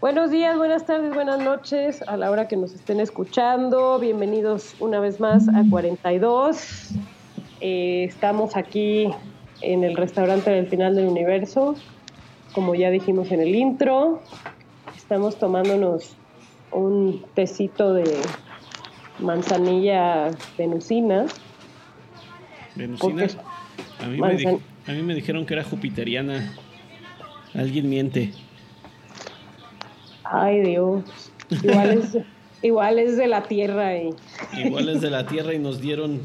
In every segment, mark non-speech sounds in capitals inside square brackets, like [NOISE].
Buenos días, buenas tardes, buenas noches a la hora que nos estén escuchando. Bienvenidos una vez más a 42. Eh, estamos aquí en el restaurante del final del universo, como ya dijimos en el intro. Estamos tomándonos un tecito de manzanilla venusina. ¿Venusina? A mí, me a mí me dijeron que era jupiteriana. Alguien miente. Ay, Dios. Igual es, [LAUGHS] igual es de la tierra. Y... Igual es de la [LAUGHS] tierra y nos dieron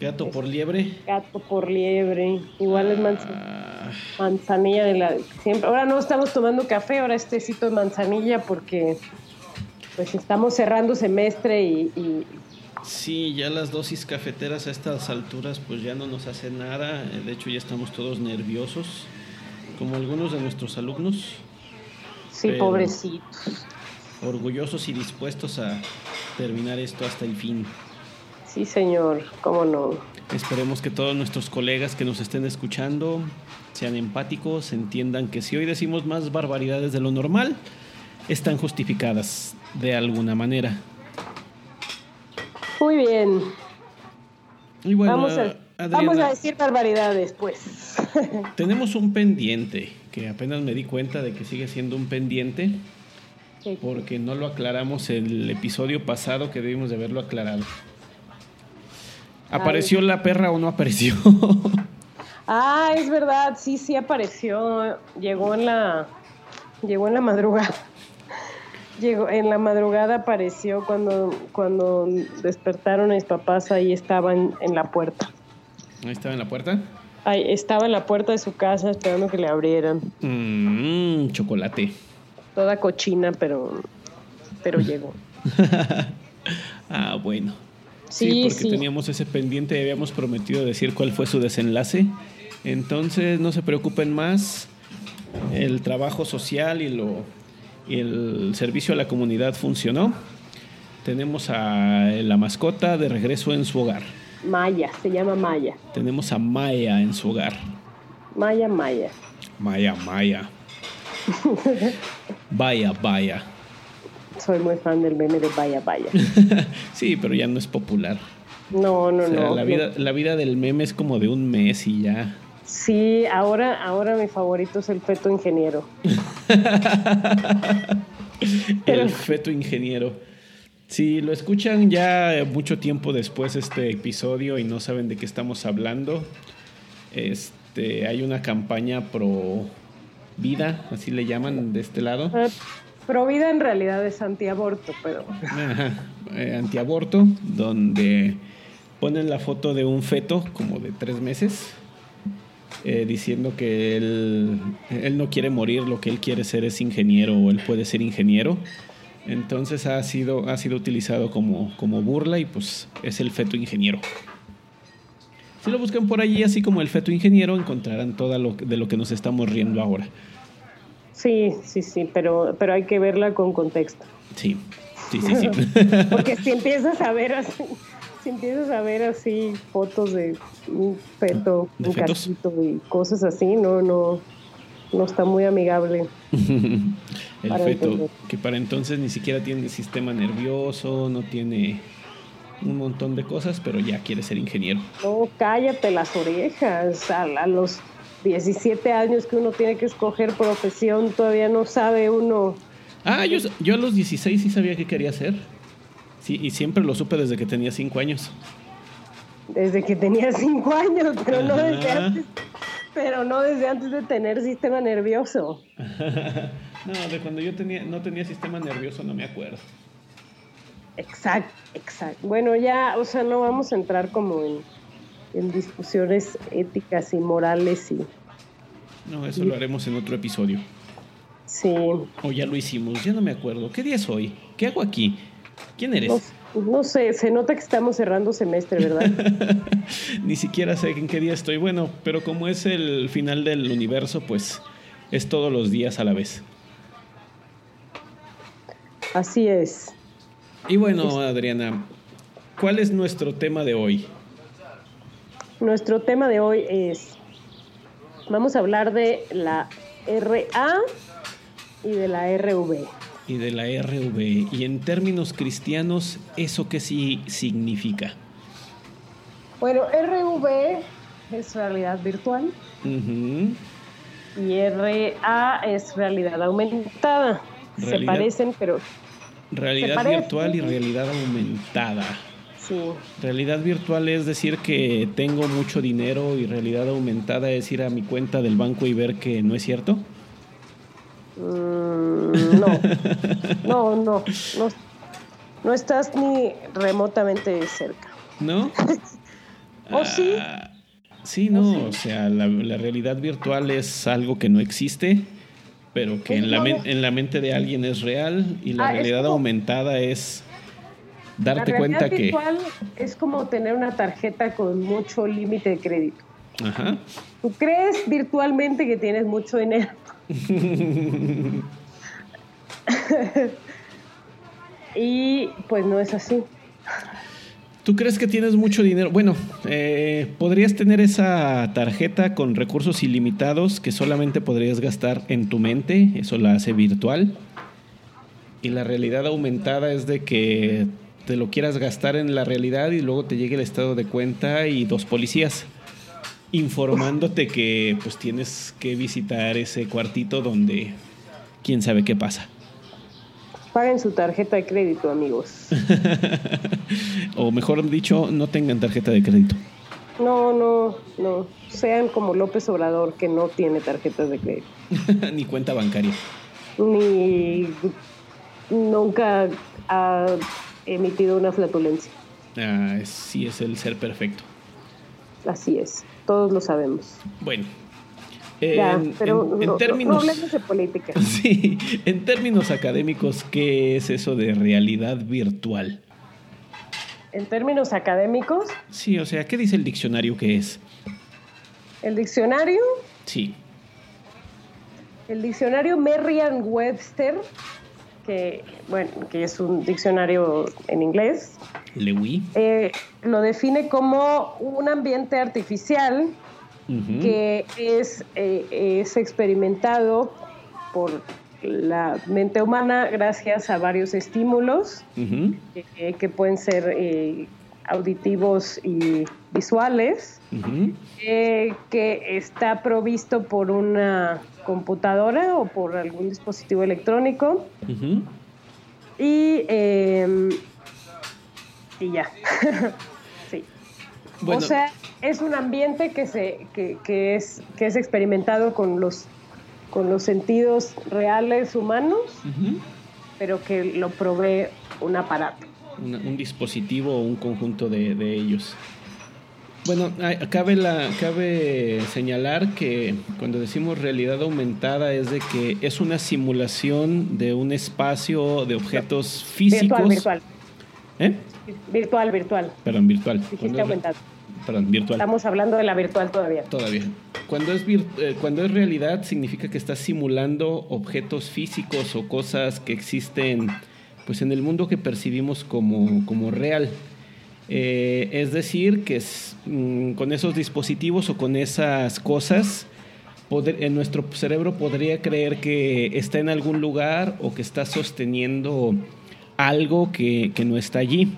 gato por liebre. Gato por liebre. Igual es ah. manzanilla de la. Siempre. Ahora no estamos tomando café, ahora este cito de manzanilla porque pues estamos cerrando semestre y, y Sí, ya las dosis cafeteras a estas alturas pues ya no nos hacen nada, de hecho ya estamos todos nerviosos, como algunos de nuestros alumnos. Sí, pobrecitos. Orgullosos y dispuestos a terminar esto hasta el fin. Sí, señor, cómo no. Esperemos que todos nuestros colegas que nos estén escuchando sean empáticos, entiendan que si hoy decimos más barbaridades de lo normal, están justificadas de alguna manera. Muy bien. vamos, a, vamos a decir barbaridades, pues. [LAUGHS] tenemos un pendiente que apenas me di cuenta de que sigue siendo un pendiente porque no lo aclaramos el episodio pasado que debimos de haberlo aclarado. ¿Apareció la perra o no apareció? [LAUGHS] ah, es verdad, sí, sí apareció. Llegó en la llegó en la madrugada. Llegó en la madrugada apareció cuando cuando despertaron mis papás ahí estaban en la puerta. Ahí estaba en la puerta estaba en la puerta de su casa esperando que le abrieran. Mmm, chocolate. Toda cochina, pero, pero [LAUGHS] llegó. ah, bueno. Sí, porque teníamos ese pendiente y habíamos prometido decir cuál fue su desenlace. Entonces, no se preocupen más. El trabajo social y, lo, y el servicio a la comunidad funcionó. Tenemos a la mascota de regreso en su hogar. Maya, se llama Maya. Tenemos a Maya en su hogar. Maya, Maya. Maya, Maya. [LAUGHS] vaya, vaya. Soy muy fan del meme de Vaya, vaya. [LAUGHS] sí, pero ya no es popular. No, no, no. La vida, la vida del meme es como de un mes y ya. Sí, ahora, ahora mi favorito es el feto ingeniero. [LAUGHS] el feto ingeniero. Si lo escuchan ya mucho tiempo después este episodio y no saben de qué estamos hablando, este, hay una campaña pro vida, así le llaman de este lado. Eh, pro vida en realidad es antiaborto, pero... Eh, antiaborto, donde ponen la foto de un feto como de tres meses, eh, diciendo que él, él no quiere morir, lo que él quiere ser es ingeniero o él puede ser ingeniero entonces ha sido, ha sido utilizado como, como burla y pues es el feto ingeniero. Si lo buscan por allí, así como el feto ingeniero, encontrarán todo lo de lo que nos estamos riendo ahora. Sí, sí, sí, pero, pero hay que verla con contexto. Sí, sí, sí, sí. [LAUGHS] Porque si empiezas a ver así, si empiezas a ver así fotos de un feto, un gatito y cosas así, no, no, no está muy amigable. [LAUGHS] el feto, que para entonces ni siquiera tiene sistema nervioso, no tiene un montón de cosas, pero ya quiere ser ingeniero. No, cállate las orejas. A, los 17 años que uno tiene que escoger profesión, todavía no sabe uno. Ah, yo, yo a los 16 sí sabía qué quería hacer. Sí, y siempre lo supe desde que tenía 5 años. Desde que tenía 5 años, pero no desde antes. Pero no desde antes de tener sistema nervioso. [LAUGHS] no, de cuando yo tenía, no tenía sistema nervioso no me acuerdo. Exacto, exacto. Bueno, ya, o sea, no vamos a entrar como en, en discusiones éticas y morales y No, eso lo haremos en otro episodio. sí. O ya lo hicimos, ya no me acuerdo. ¿Qué día es hoy? ¿Qué hago aquí? ¿Quién eres? No, no sé, se nota que estamos cerrando semestre, ¿verdad? [LAUGHS] Ni siquiera sé en qué día estoy. Bueno, pero como es el final del universo, pues es todos los días a la vez. Así es. Y bueno, Adriana, ¿cuál es nuestro tema de hoy? Nuestro tema de hoy es, vamos a hablar de la RA y de la RV. Y de la RV. Y en términos cristianos, ¿eso qué sí significa? Bueno, RV es realidad virtual Ujú. y RA es realidad aumentada. Se parecen, pero Realidad virtual y realidad aumentada. sí. Realidad virtual es decir que tengo mucho dinero y realidad aumentada es ir a mi cuenta del banco y ver que no es cierto. Mm, no, no, no, no, no estás ni remotamente cerca. ¿No? [LAUGHS] ¿O sí? Ah, sí, no, o sea, la, la realidad virtual es algo que no existe, pero que en la, en la mente de alguien es real y la Ah, es realidad como- aumentada es La darte realidad cuenta que... virtual es como tener una tarjeta con mucho límite de crédito. Ajá. Tú crees virtualmente que tienes mucho dinero. [LAUGHS] y pues no es así. ¿Tú crees que tienes mucho dinero? Bueno, eh, podrías tener esa tarjeta con recursos ilimitados que solamente podrías gastar en tu mente, eso la hace virtual. Y la realidad aumentada es de que te lo quieras gastar en la realidad y luego te llegue el estado de cuenta y dos policías informándote que pues tienes que visitar ese cuartito donde quién sabe qué pasa. Paguen su tarjeta de crédito, amigos. [LAUGHS] o mejor dicho, no tengan tarjeta de crédito. No, no, no. Sean como López Obrador, que no tiene tarjetas de crédito. [LAUGHS] Ni cuenta bancaria. Ni nunca ha emitido una flatulencia. Ah, sí es el ser perfecto. Así es. Todos lo sabemos. Bueno. Ya, en, pero en- no, en no- no términos, hablemos de política. [LAUGHS] sí, en términos académicos, ¿qué es eso de realidad virtual? En términos académicos, Sí, o sea, ¿qué dice el diccionario que es? el diccionario, Sí. el diccionario Merriam-Webster, que bueno, que es un diccionario en inglés, Lewy. eh, lo define como un ambiente artificial que es, eh, es experimentado por la mente humana gracias a varios estímulos eh, que pueden ser eh, auditivos y visuales, eh, que está provisto por una computadora o por algún dispositivo electrónico y, eh, y ya. [LAUGHS] sí. Bueno, O sea, es un ambiente que, se, que, que es, que es experimentado con los, con los sentidos reales humanos, pero que lo provee un aparato. Una- un dispositivo o un conjunto de, de ellos. Bueno, cabe, la, cabe señalar que cuando decimos realidad aumentada es de que es una simulación de un espacio de objetos físicos. Virtual, virtual. ¿Eh? Virtual, virtual. Perdón, virtual. Aumentado. Perdón, virtual. Estamos hablando de la virtual todavía. Todavía. Cuando es, eh, cuando es realidad significa que estás simulando objetos físicos o cosas que existen pues, en el mundo que percibimos como, como real. Eh, es decir, que mm, con esos dispositivos o con esas cosas, en nuestro cerebro podría creer que está en algún lugar o que está sosteniendo algo que, que no está allí.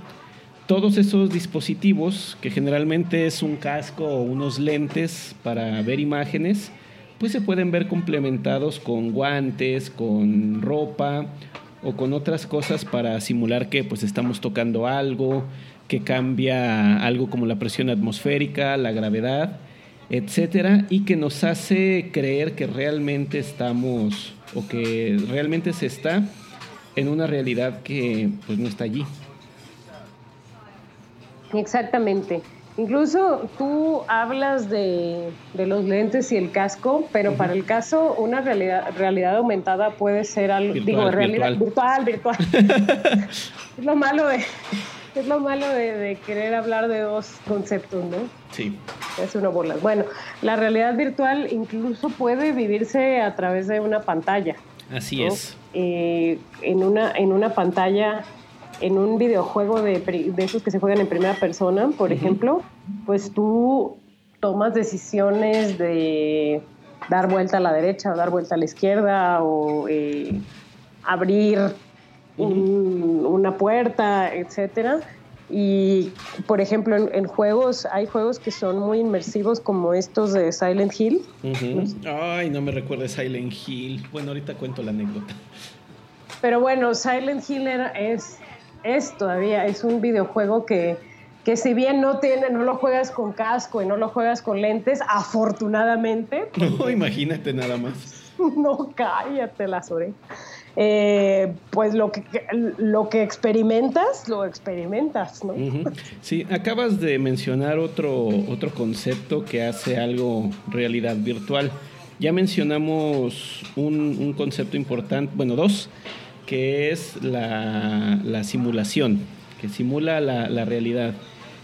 Todos esos dispositivos, que generalmente es un casco o unos lentes para ver imágenes, pues se pueden ver complementados con guantes, con ropa o con otras cosas para simular que pues estamos tocando algo, que cambia algo como la presión atmosférica, la gravedad, etcétera, y que nos hace creer que realmente estamos o que realmente se está en una realidad que pues no está allí. Exactamente. Incluso tú hablas de, de los lentes y el casco, pero para el caso una realidad, realidad aumentada puede ser algo, Virtual, digo, realidad virtual. virtual, virtual. [LAUGHS] es lo malo de es lo malo de, de querer hablar de dos conceptos, ¿no? Sí. Es una bola. Bueno, la realidad virtual incluso puede vivirse a través de una pantalla. Así ¿no? es. Eh, en, una, en una pantalla, en un videojuego de, de esos que se juegan en primera persona, por ejemplo, pues tú tomas decisiones de dar vuelta a la derecha o dar vuelta a la izquierda o eh, abrir un- una puerta, etcétera. Y, por ejemplo, en, en juegos, hay juegos que son muy inmersivos como estos de Silent Hill, Ujú. Ay, no me recuerdes Silent Hill. Bueno, ahorita cuento la anécdota. Pero bueno, Silent Hill era- es, es todavía, es un videojuego que, que si bien no tiene, no lo juegas con casco y no lo juegas con lentes, afortunadamente, No, [LAUGHS] imagínate nada más. [LAUGHS] no cállate las orejas. Eh, pues lo que, lo que experimentas, lo experimentas, ¿no? Sí, acabas de mencionar otro, otro concepto que hace algo realidad virtual. Ya mencionamos un, un concepto importante, bueno, dos, que es la, la simulación, que simula la, la realidad,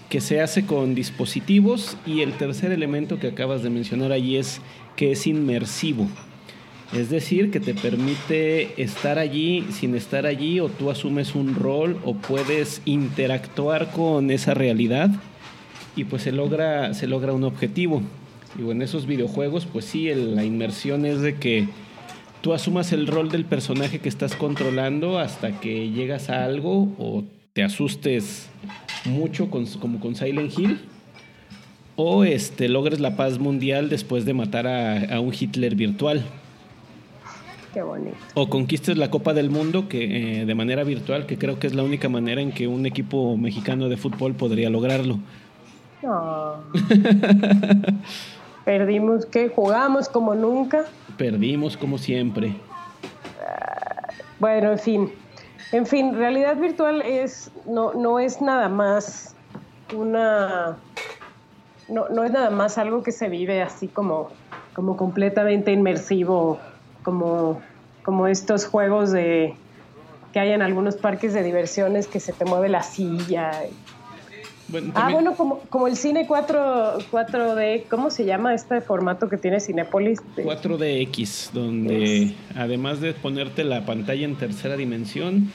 que se hace con dispositivos y el tercer elemento que acabas de mencionar allí es que es inmersivo. Es decir, que te permite estar allí sin estar allí o tú asumes un rol o puedes interactuar con esa realidad y pues se logra, se logra un objetivo. Y en esos videojuegos pues sí, la inmersión es de que tú asumas el rol del personaje que estás controlando hasta que llegas a algo o te asustes mucho como con Silent Hill o este, logres la paz mundial después de matar a un Hitler virtual. Qué bonito. O conquistes la Copa del Mundo que eh, de manera virtual, que creo que es la única manera en que un equipo mexicano de fútbol podría lograrlo. No. [LAUGHS] Perdimos, que jugamos como nunca. Perdimos como siempre. Bueno, en fin. En fin, realidad virtual es no, no es nada más una no, no es nada más algo que se vive así como, como completamente inmersivo, como, como estos juegos de que hay en algunos parques de diversiones que se te mueve la silla. Bueno, Ah, bueno, como, como el cine 4, 4D, ¿cómo se llama este formato que tiene Cinépolis? 4DX, donde además de ponerte la pantalla en tercera dimensión,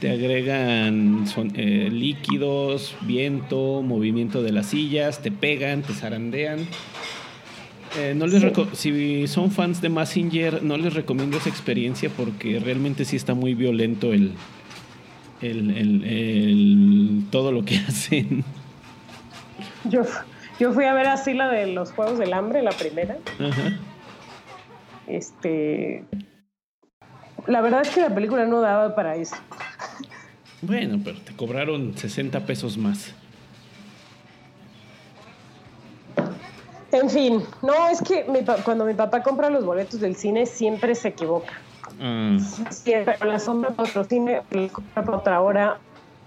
te agregan son- eh, líquidos, viento, movimiento de las sillas, te pegan, te zarandean. Eh, no les si son fans de Massinger, no les recomiendo esa experiencia porque realmente sí está muy violento el, el, el- el- todo lo que [LAUGHS] hacen. Yo, yo fui a ver así la de los Juegos del Hambre, la primera. Ajá. Este. La verdad es que la película no daba para eso. Bueno, pero te cobraron 60 pesos más. En fin, no, es que mi pa- cuando mi papá compra los boletos del cine siempre se equivoca. Ah, Siempre las compra para otro cine, las compra para otra hora,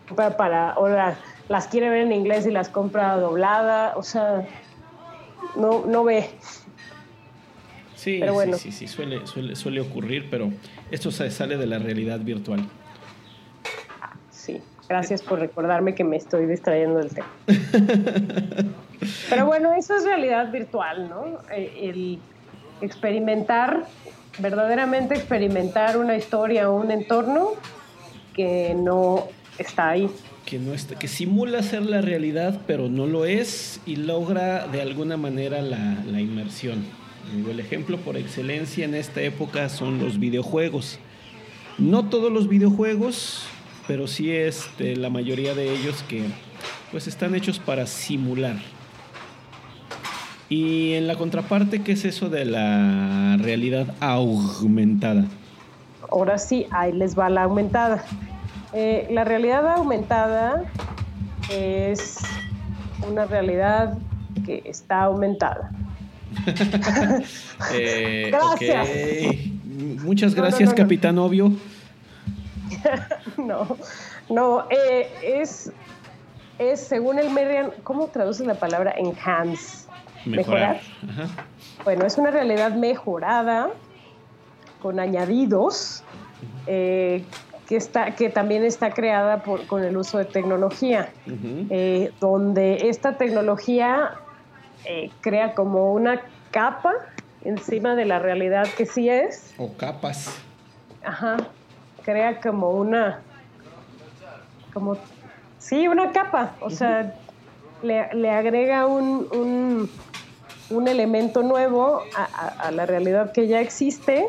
compra para ahora las quiere ver en inglés y las compra doblada, o sea, no, no ve. sí, Pero bueno. sí, sí, sí, suele, suele, suele ocurrir, pero esto se sale de la realidad virtual. Sí, gracias por recordarme que me estoy distrayendo del tema. [LAUGHS] Pero bueno, eso es realidad virtual, ¿no? Eh, El experimentar, verdaderamente experimentar una historia o un entorno que no está ahí. Que, no está, que simula ser la realidad, pero no lo es y logra de alguna manera la, la inmersión. El ejemplo por excelencia en esta época son los videojuegos. No todos los videojuegos, pero sí este, la mayoría de ellos que pues están hechos para simular. Y en la contraparte, ¿qué es eso de la realidad aumentada? Ahora sí, ahí les va la aumentada. Eh, la realidad aumentada es una realidad que está aumentada. [LAUGHS] Eh, Gracias. Muchas gracias, no, capitán obvio. [LAUGHS] No, no, eh, es, es según el Merriam, ¿cómo traduce la palabra enhance? Mejorar. Ajá. Bueno, es una realidad mejorada con añadidos eh, que, está, que también está creada por, con el uso de tecnología, eh, donde esta tecnología eh, crea como una capa encima de la realidad que sí es, O capas. ajá, crea como una, como, sí, una capa, o sea, le, le agrega un, un, un elemento nuevo a, a- a la realidad que ya existe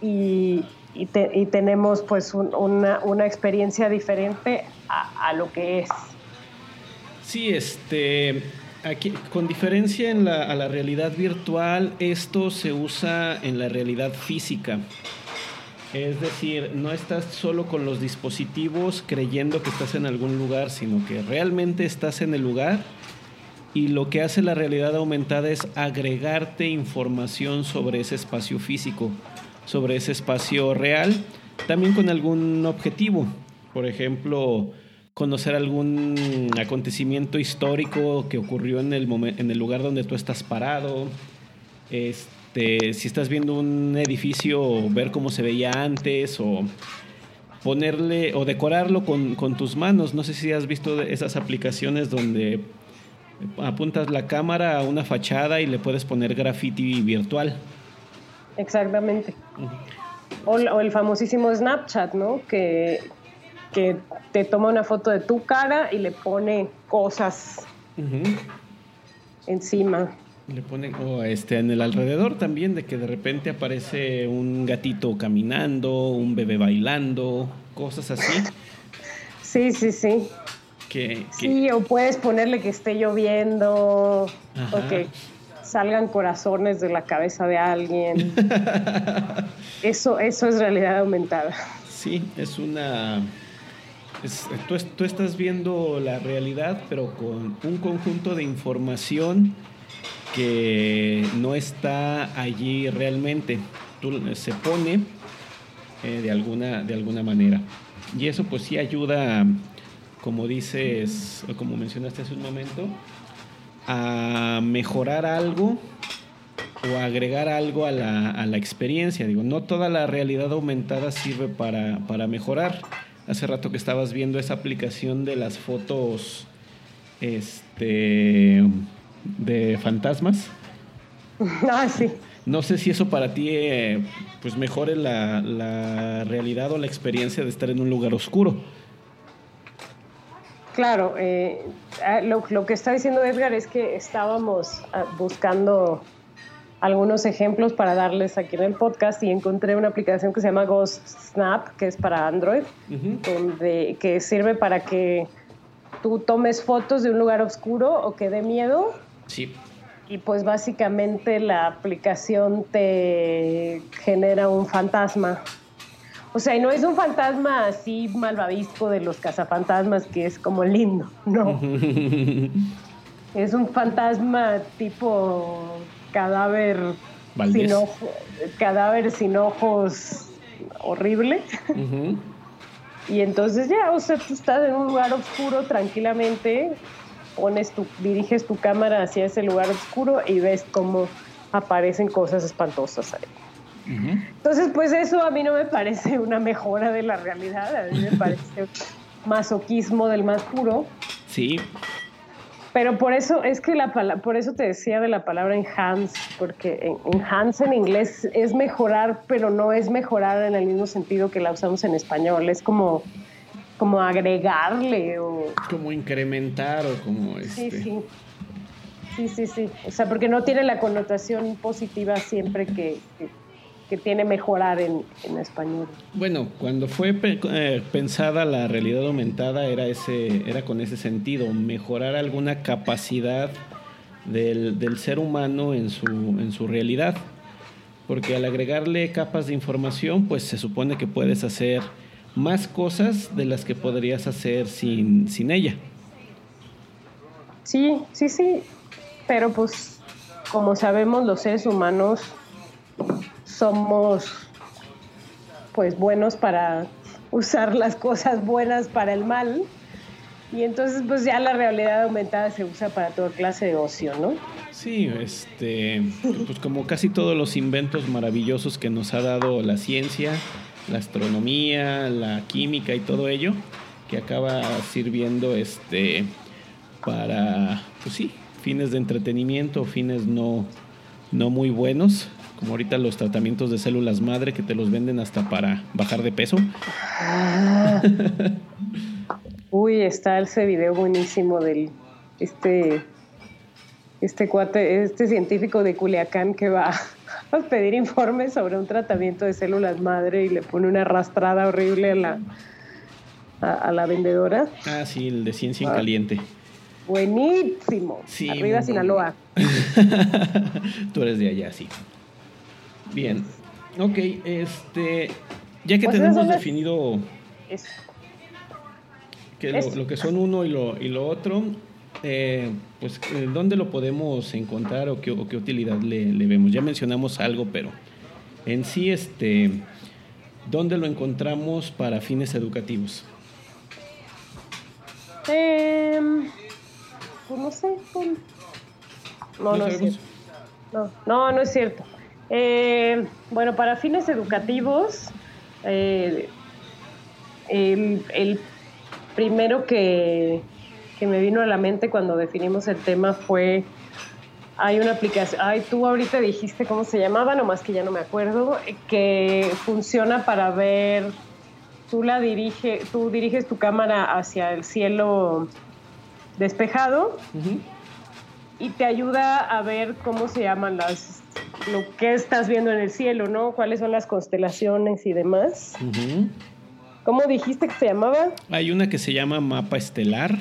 y, y te- y tenemos pues un- una, una experiencia diferente a, a lo que es. Sí, este, aquí, con diferencia en la, a la realidad virtual, esto se usa en la realidad física. Es decir, no estás solo con los dispositivos creyendo que estás en algún lugar, sino que realmente estás en el lugar y lo que hace la realidad aumentada es agregarte información sobre ese espacio físico, sobre ese espacio real, también con algún objetivo. Por ejemplo, conocer algún acontecimiento histórico que ocurrió en el, lugar donde tú estás parado. Este, si estás viendo un edificio, ver cómo se veía antes o ponerle o decorarlo con, con tus manos. No sé si has visto esas aplicaciones donde apuntas la cámara a una fachada y le puedes poner graffiti virtual. Exactamente. O, el famosísimo Snapchat, ¿no? Que, que te toma una foto de tu cara y le pone cosas encima. Le ponen o este en el alrededor también de que de repente aparece un gatito caminando, un bebé bailando, cosas así Sí, sí, sí. que, que- Sí, o puedes ponerle que esté lloviendo Ajá. o que salgan corazones de la cabeza de alguien. [LAUGHS] Eso, eso es realidad aumentada. sí es una es- tú, es- tú estás viendo la realidad pero con un conjunto de información que no está allí realmente. Tú- se pone eh, de, alguna, de alguna manera. Y eso pues sí ayuda, como dices, o como mencionaste hace un momento, a mejorar algo o agregar algo a la, a la experiencia. Digo, no toda la realidad aumentada sirve para, para mejorar. Hace rato que estabas viendo esa aplicación de las fotos este, de fantasmas. [LAUGHS] Ah, sí. No sé si eso para ti eh, pues mejore la, la realidad o la experiencia de estar en un lugar oscuro. Claro, eh, ah, lo, lo que está diciendo Edgar es que estábamos ah, buscando algunos ejemplos para darles aquí en el podcast y encontré una aplicación que se llama Ghost Snap, que es para Android, donde, que sirve para que tú tomes fotos de un lugar oscuro o que dé miedo Sí. y pues básicamente la aplicación te genera un fantasma. O sea, y no es un fantasma así malvavisco de los cazafantasmas que es como lindo, no. [LAUGHS] Es un fantasma tipo cadáver sin ojo- cadáver sin ojos horrible. [LAUGHS] Y entonces ya, o sea, tú estás en un lugar oscuro tranquilamente, pones tu, diriges tu cámara hacia ese lugar oscuro y ves cómo aparecen cosas espantosas ahí. Entonces, pues eso a mí no me parece una mejora de la realidad, a mí me parece masoquismo del más puro. Sí, Pero por eso es que la por eso te decía de la palabra enhance, porque en- enhance en inglés es mejorar, pero no es mejorar en el mismo sentido que la usamos en español. Es como, como agregarle o como incrementar o como sí, este. sí. Sí, sí, sí. O sea, porque no tiene la connotación positiva siempre que, que, que tiene mejorar en, en español. Bueno, cuando fue pe- eh, pensada la realidad aumentada era ese, era con ese sentido, mejorar alguna capacidad del, del ser humano en su, en su realidad. Porque al agregarle capas de información, pues se supone que puedes hacer más cosas de las que podrías hacer sin, sin ella. Sí, sí, sí. Pero pues, como sabemos, los seres humanos somos pues buenos para usar las cosas buenas para el mal. Y entonces pues ya la realidad aumentada se usa para toda clase de ocio, ¿no? Sí, este, pues como casi todos los inventos maravillosos que nos ha dado la ciencia, la astronomía, la química y todo ello, que acaba sirviendo este para, pues sí, fines de entretenimiento, fines no, no muy buenos, como ahorita los tratamientos de células madre que te los venden hasta para bajar de peso. Ah. Uy, está ese video buenísimo del este este cuate, este científico de Culiacán que va a pedir informes sobre un tratamiento de células madre y le pone una arrastrada horrible a la a, la vendedora. Ah, sí, el de ciencia en ah. caliente. Buenísimo. Sí, Arriba Sinaloa. [LAUGHS] Tú eres de allá, sí. Bien. Ok, este. Ya que pues tenemos definido que lo, que son uno y lo, y lo otro, eh, pues, eh, ¿dónde lo podemos encontrar o qué, qué utilidad le, le, vemos? Ya mencionamos algo, pero en sí, este, ¿dónde lo encontramos para fines educativos? Eh, pues no sé. No, no, es cierto. No, no, es cierto. Eh, bueno, para fines educativos, eh, el, el, primero que, que, me vino a la mente cuando definimos el tema fue, hay una aplicación, ay, tú ahorita dijiste cómo se llamaba, nomás que ya no me acuerdo, que funciona para ver, tú la dirige, tú diriges tu cámara hacia el cielo despejado y te ayuda a ver cómo se llaman las lo que estás viendo en el cielo, ¿no? Cuáles son las constelaciones y demás. ¿Cómo dijiste que se llamaba? Hay una que se llama Mapa Estelar,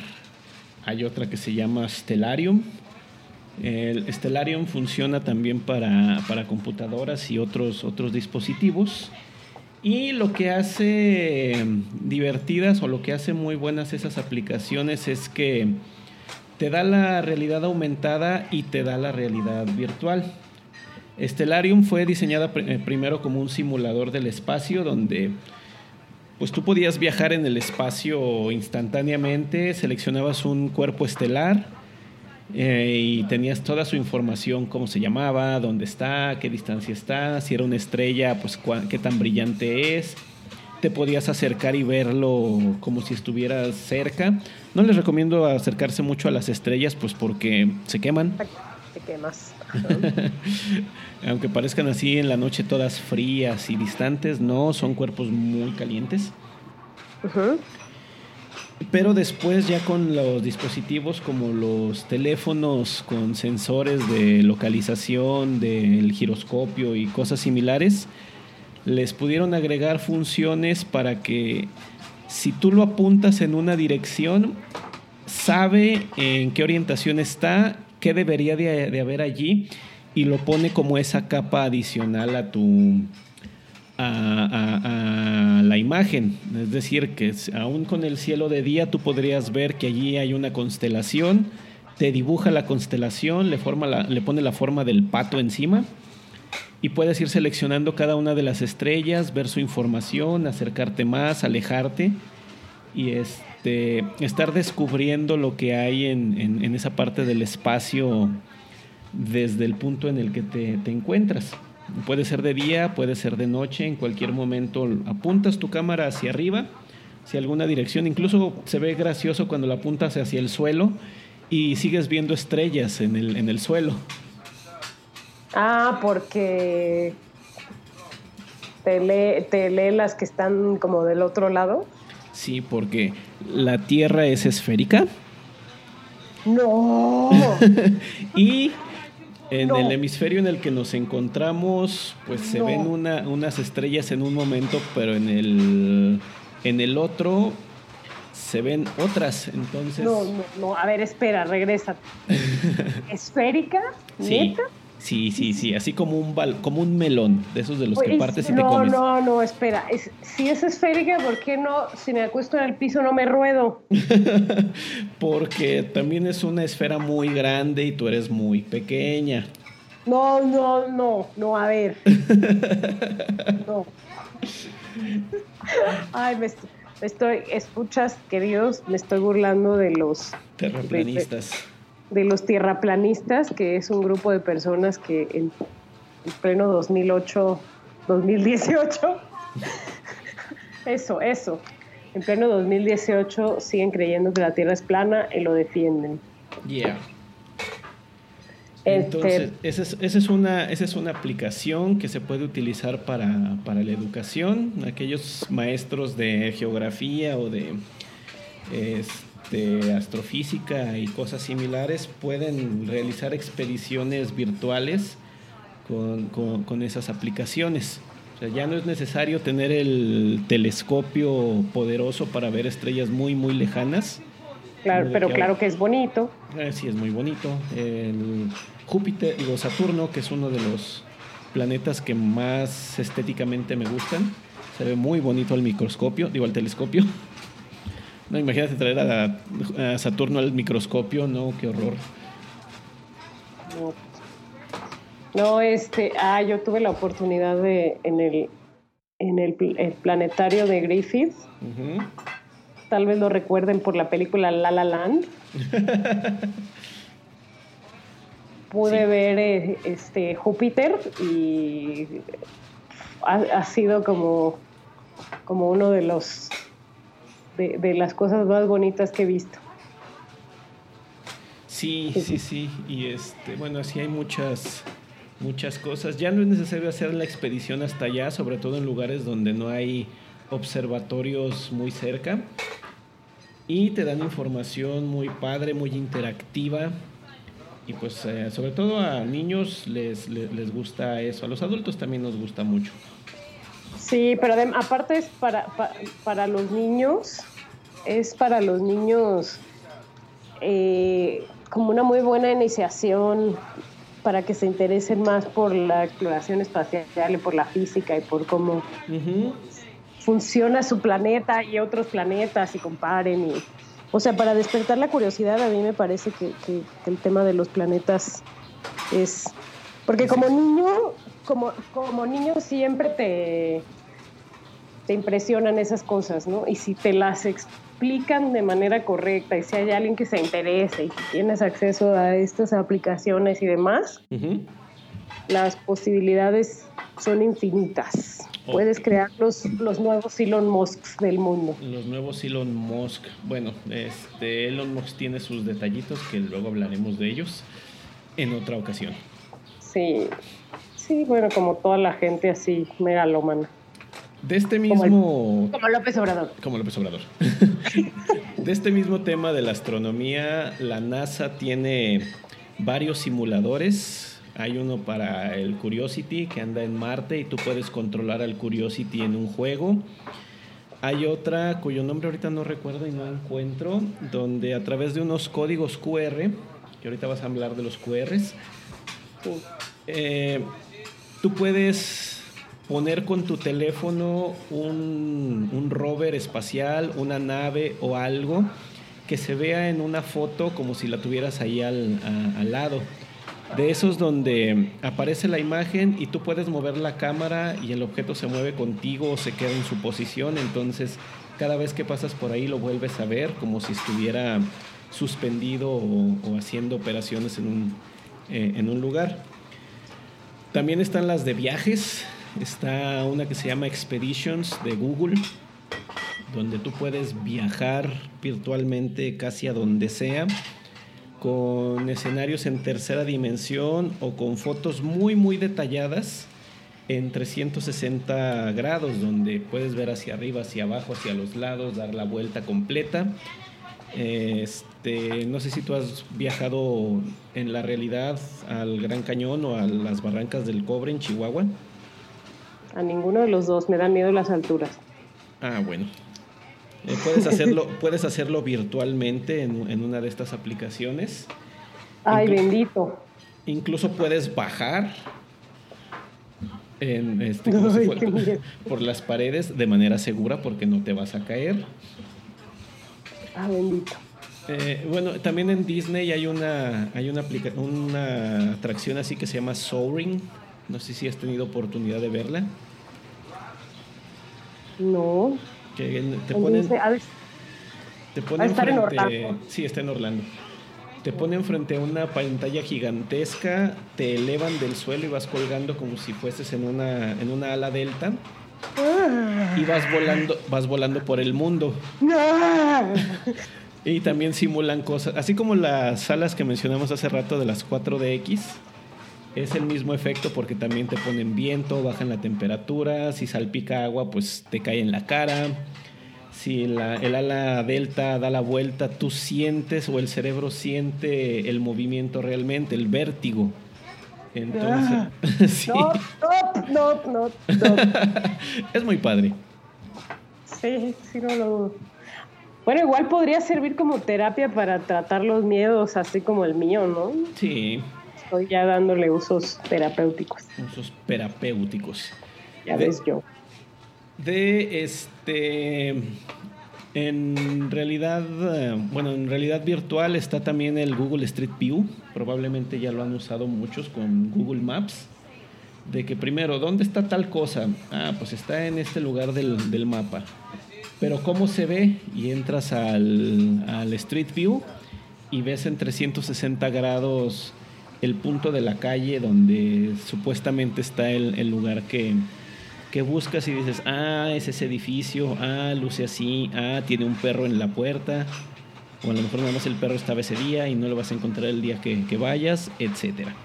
hay otra que se llama Stellarium. El Stellarium funciona también para, para computadoras y otros, otros dispositivos. Y lo que hace divertidas o lo que hace muy buenas esas aplicaciones es que te da la realidad aumentada y te da la realidad virtual. Stellarium fue diseñada eh, primero como un simulador del espacio donde pues tú podías viajar en el espacio instantáneamente, seleccionabas un cuerpo estelar eh, y tenías toda su información, cómo se llamaba, dónde está, qué distancia está, si era una estrella, pues qué tan brillante es. Te podías acercar y verlo como si estuvieras cerca. No les recomiendo acercarse mucho a las estrellas, pues porque se queman. Te quemas. [LAUGHS] Aunque parezcan así en la noche todas frías y distantes, no, son cuerpos muy calientes. Pero después ya con los dispositivos como los teléfonos con sensores de localización del giroscopio y cosas similares, les pudieron agregar funciones para que si tú lo apuntas en una dirección, sabe en qué orientación está, qué debería de, haber allí y lo pone como esa capa adicional a tu, a, la imagen. Es decir, que aún con el cielo de día tú podrías ver que allí hay una constelación, te dibuja la constelación, le, forma le pone la forma del pato encima y puedes ir seleccionando cada una de las estrellas, ver su información, acercarte más, alejarte y este, estar descubriendo lo que hay en, en, esa parte del espacio desde el punto en el que te, te encuentras. Puede ser de día, puede ser de noche, en cualquier momento apuntas tu cámara hacia arriba, hacia alguna dirección, incluso se ve gracioso cuando la apuntas hacia el suelo y sigues viendo estrellas en el, en el suelo. Ah, porque te te lee las que están como del otro lado. Sí, porque la Tierra es esférica. No. [LAUGHS] y en el hemisferio en el que nos encontramos, pues se ven una, unas estrellas en un momento, pero en el, en el otro se ven otras. Entonces. No, no, no. A ver, espera, regresa. [LAUGHS] ¿Esférica? Sí. Sí, sí, sí, así como un como un melón, de esos de los que partes y te comes. No, no, no, espera. si es esférica, ¿por qué no, si me acuesto en el piso, no me ruedo? [LAUGHS] Porque también es una esfera muy grande y tú eres muy pequeña. No, no, no, no, a ver. [LAUGHS] no. Ay, me, Estoy, escuchas, queridos, me estoy burlando de los Terraplanistas. de los tierraplanistas, que es un grupo de personas que en, en pleno 2008, 2018, [LAUGHS] eso, eso, en pleno 2018 siguen creyendo que la Tierra es plana y lo defienden. Yeah. Este, Entonces, esa es, esa es una, esa es una aplicación que se puede utilizar para, para la educación. Aquellos maestros de geografía o de este, astrofísica y cosas similares pueden realizar expediciones virtuales con, con- con esas aplicaciones. O sea, ya no es necesario tener el telescopio poderoso para ver estrellas muy, muy lejanas. claro, pero que- claro que es bonito. Eh, sí, es muy bonito. El Júpiter, digo, Saturno, que es uno de los planetas que más estéticamente me gustan. Se ve muy bonito al microscopio, digo, al telescopio. No, imagínate traer a, a Saturno al microscopio, no, qué horror. No, No, este, ah, yo tuve la oportunidad de en el en el, pl- el planetario de Griffith, tal vez lo recuerden por la película La La Land. [LAUGHS] Pude Sí. ver eh, este Júpiter y ha, ha sido como como uno de los de, de las cosas más bonitas que he visto. Sí, sí, sí. Y este, bueno, así hay muchas, muchas cosas. Ya no es necesario hacer la expedición hasta allá, sobre todo en lugares donde no hay observatorios muy cerca. Y te dan información muy padre, muy interactiva. Y pues eh, sobre todo a niños les, les, les gusta eso. A los adultos también nos gusta mucho. Sí, pero adem- aparte es para, pa- para los niños, es para los niños eh, como una muy buena iniciación para que se interesen más por la exploración espacial y por la física y por cómo funciona su planeta y otros planetas y comparen y o sea para despertar la curiosidad a mí me parece que, que- que el tema de los planetas es porque como niño como como niño siempre te te impresionan esas cosas no y si te las explican de manera correcta y si hay alguien que se interese y tienes acceso a estas aplicaciones y demás las posibilidades son infinitas. Puedes crear los, los nuevos Elon Musks del mundo. Los nuevos Elon Musk. Bueno, este Elon Musk tiene sus detallitos que luego hablaremos de ellos en otra ocasión. Sí, sí, bueno, como toda la gente así megalómana. De este Como el- mismo Como López Obrador. como López Obrador. [LAUGHS] de este mismo tema de la astronomía, la NASA tiene varios simuladores. Hay uno para el Curiosity que anda en Marte y tú puedes controlar al Curiosity en un juego. Hay otra cuyo nombre ahorita no recuerdo y no encuentro, donde a través de unos códigos QR, que ahorita vas a hablar de los QRs, eh, tú puedes poner con tu teléfono un, rover espacial, una nave o algo que se vea en una foto como si la tuvieras ahí al, lado. De esos donde aparece la imagen y tú puedes mover la cámara y el objeto se mueve contigo o se queda en su posición. Entonces, cada vez que pasas por ahí lo vuelves a ver como si estuviera suspendido o haciendo operaciones en un, eh, en un lugar. También están las de viajes. Está una que se llama Expeditions de Google, donde tú puedes viajar virtualmente casi a donde sea, con escenarios en tercera dimensión o con fotos muy, muy detalladas en 360 grados, donde puedes ver hacia arriba, hacia abajo, hacia los lados, dar la vuelta completa. Este, no sé si tú has viajado en la realidad al Gran Cañón o a las Barrancas del Cobre en Chihuahua. A ninguno de los dos me dan miedo las alturas. Ah, bueno. Eh, puedes, hacerlo, [LAUGHS] puedes hacerlo virtualmente en, en una de estas aplicaciones. Ay, Inclu- bendito. Incluso puedes bajar en, este, si fuera- por las paredes de manera segura porque no te vas a caer. Ah, bendito. Eh, bueno, también en Disney hay una hay una, aplica- una atracción así que se llama Soaring. No sé si has tenido oportunidad de verla. No. Que te En ponen, Disney. Te ha ponen de estar en Orlando. sí, está en Orlando. Te ponen frente a una pantalla gigantesca, te elevan del suelo y vas colgando como si fueses en una, en una ala delta y vas volando, vas volando por el mundo. Y también simulan cosas, así como las salas que mencionamos hace rato de las 4DX, es el mismo efecto porque también te ponen viento, bajan la temperatura, si salpica agua pues te cae en la cara, si el ala delta da la vuelta, tú sientes o el cerebro siente el movimiento realmente, el vértigo. Entonces, [LAUGHS] sí, No, no, no, no, no. [LAUGHS] es muy padre. Sí, sí, no lo dudo. Bueno, igual podría servir como terapia para tratar los miedos, así como el mío, ¿no? Sí, Estoy ya dándole usos terapéuticos. usos terapéuticos. Ya De- ves yo. de este en realidad eh, bueno en realidad virtual está también el Google Street View. Probablemente ya lo han usado muchos con Google Maps. De que primero dónde está tal cosa ah pues está en este lugar del, del mapa. Pero cómo se ve y entras al, al Street View y ves en 360 grados el punto de la calle donde supuestamente está el, el lugar que, que buscas y dices, ah, es ese edificio, ah, luce así, ah, tiene un perro en la puerta, o a lo mejor nada más el perro estaba ese día y no lo vas a encontrar el día que, que vayas, etcétera.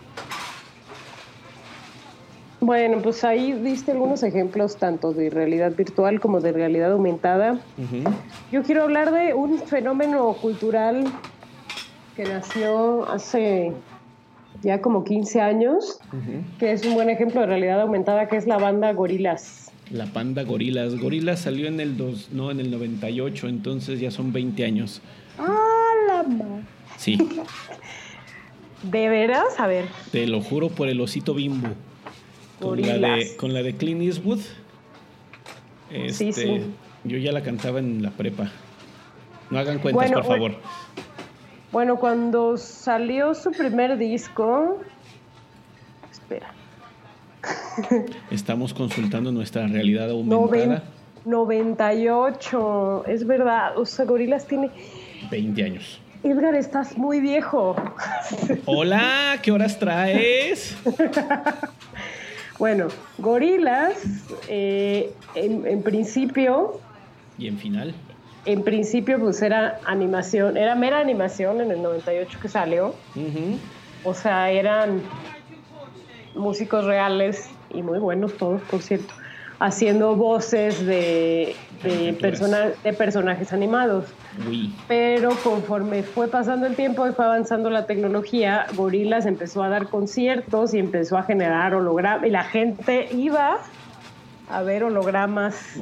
Bueno, pues ahí diste algunos ejemplos tanto de realidad virtual como de realidad aumentada. Yo quiero hablar de un fenómeno cultural que nació hace ya como 15 años, que es un buen ejemplo de realidad aumentada, que es la banda Gorilas. La panda Gorilas. Gorilas salió en el dos, no, en el 98, entonces ya son 20 años. ¡Ah, la ma- Sí, [LAUGHS] ¿De veras? A ver, te lo juro por el osito bimbo. Con la, de, con la de Clint Eastwood. Sí, Este, sí. Yo ya la cantaba en la prepa. No hagan cuentas, Bueno, por favor. Bueno, cuando salió su primer disco. Espera. Estamos consultando nuestra realidad aumentada. 98. Es verdad. O sea, Gorilas tiene. 20 años. Edgar, estás muy viejo. Hola, ¿qué horas traes? Bueno, Gorilas, eh, en, en principio, Y en final. En principio, pues era animación, era mera animación en el 98 que salió. O sea, eran músicos reales y muy buenos todos, por cierto, haciendo voces de, de, persona- de personajes animados. Uy. Pero conforme fue pasando el tiempo y fue avanzando la tecnología, Gorilas empezó a dar conciertos y empezó a generar hologramas. Y la gente iba a ver hologramas.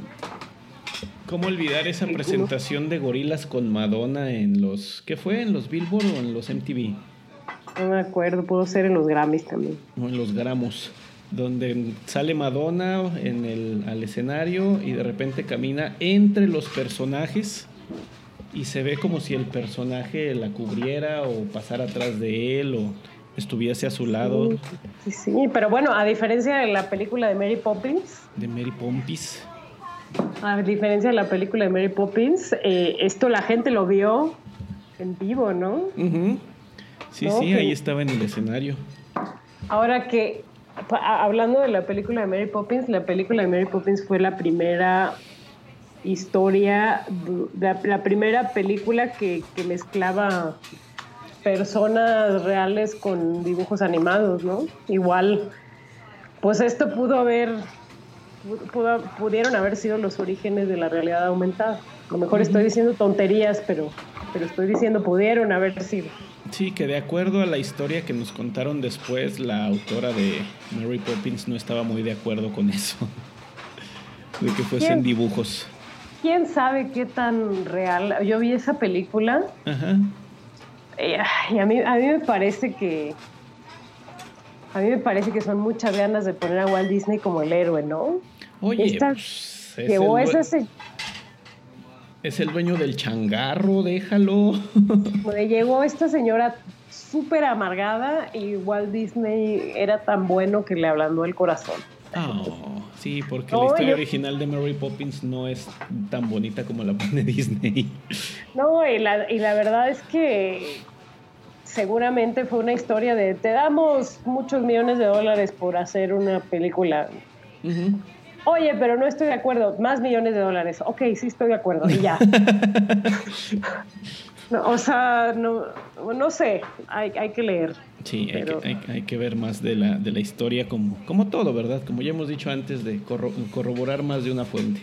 ¿Cómo olvidar esa presentación de gorilas con Madonna en los. ¿Qué fue? ¿En los Billboard o en los MTV? No me acuerdo, pudo ser en los Grammys también. O en los Gramos. Donde sale Madonna en el, al escenario y de repente camina entre los personajes y se ve como si el personaje la cubriera o pasara atrás de él o estuviese a su lado Sí, sí, pero bueno, a diferencia de la película de Mary Poppins, de Mary Pompis. A diferencia de la película de Mary Poppins, eh, esto la gente lo vio en vivo, ¿no? Sí, No, sí, que- ahí estaba en el escenario. Ahora que, hablando de la película de Mary Poppins, la película de Mary Poppins fue la primera historia, la, la primera película que, que mezclaba personas reales con dibujos animados, ¿no? Igual, pues esto pudo haber, pudo- pudieron haber sido los orígenes de la realidad aumentada. A lo mejor estoy diciendo tonterías, pero, pero estoy diciendo pudieron haber sido. Sí, que de acuerdo a la historia que nos contaron después, la autora de Mary Poppins no estaba muy de acuerdo con eso. [LAUGHS] De que fuesen dibujos. ¿Quién sabe qué tan real? Yo vi esa película Ajá. eh, y a mí, a mí me parece que... A mí me parece que son muchas ganas de poner a Walt Disney como el héroe, ¿no? Oye, Esta- pues, es, Llegó el, ese, es el dueño del changarro, déjalo. donde [LAUGHS] llegó esta señora súper amargada y Walt Disney era tan bueno que le ablandó el corazón. Oh, Sí, porque No, la historia yo- original de Mary Poppins no es tan bonita como la pone [LAUGHS] Disney. No, y la, y la verdad es que seguramente fue una historia de te damos muchos millones de dólares por hacer una película. Oye, pero no estoy de acuerdo, más millones de dólares. Ok, sí estoy de acuerdo, y ya. [LAUGHS] No, o sea, no, no sé, hay, hay que leer. Sí, hay, que, hay, hay que ver más de la, de la historia como, como todo, ¿verdad? Como ya hemos dicho antes, de corro- corroborar más de una fuente.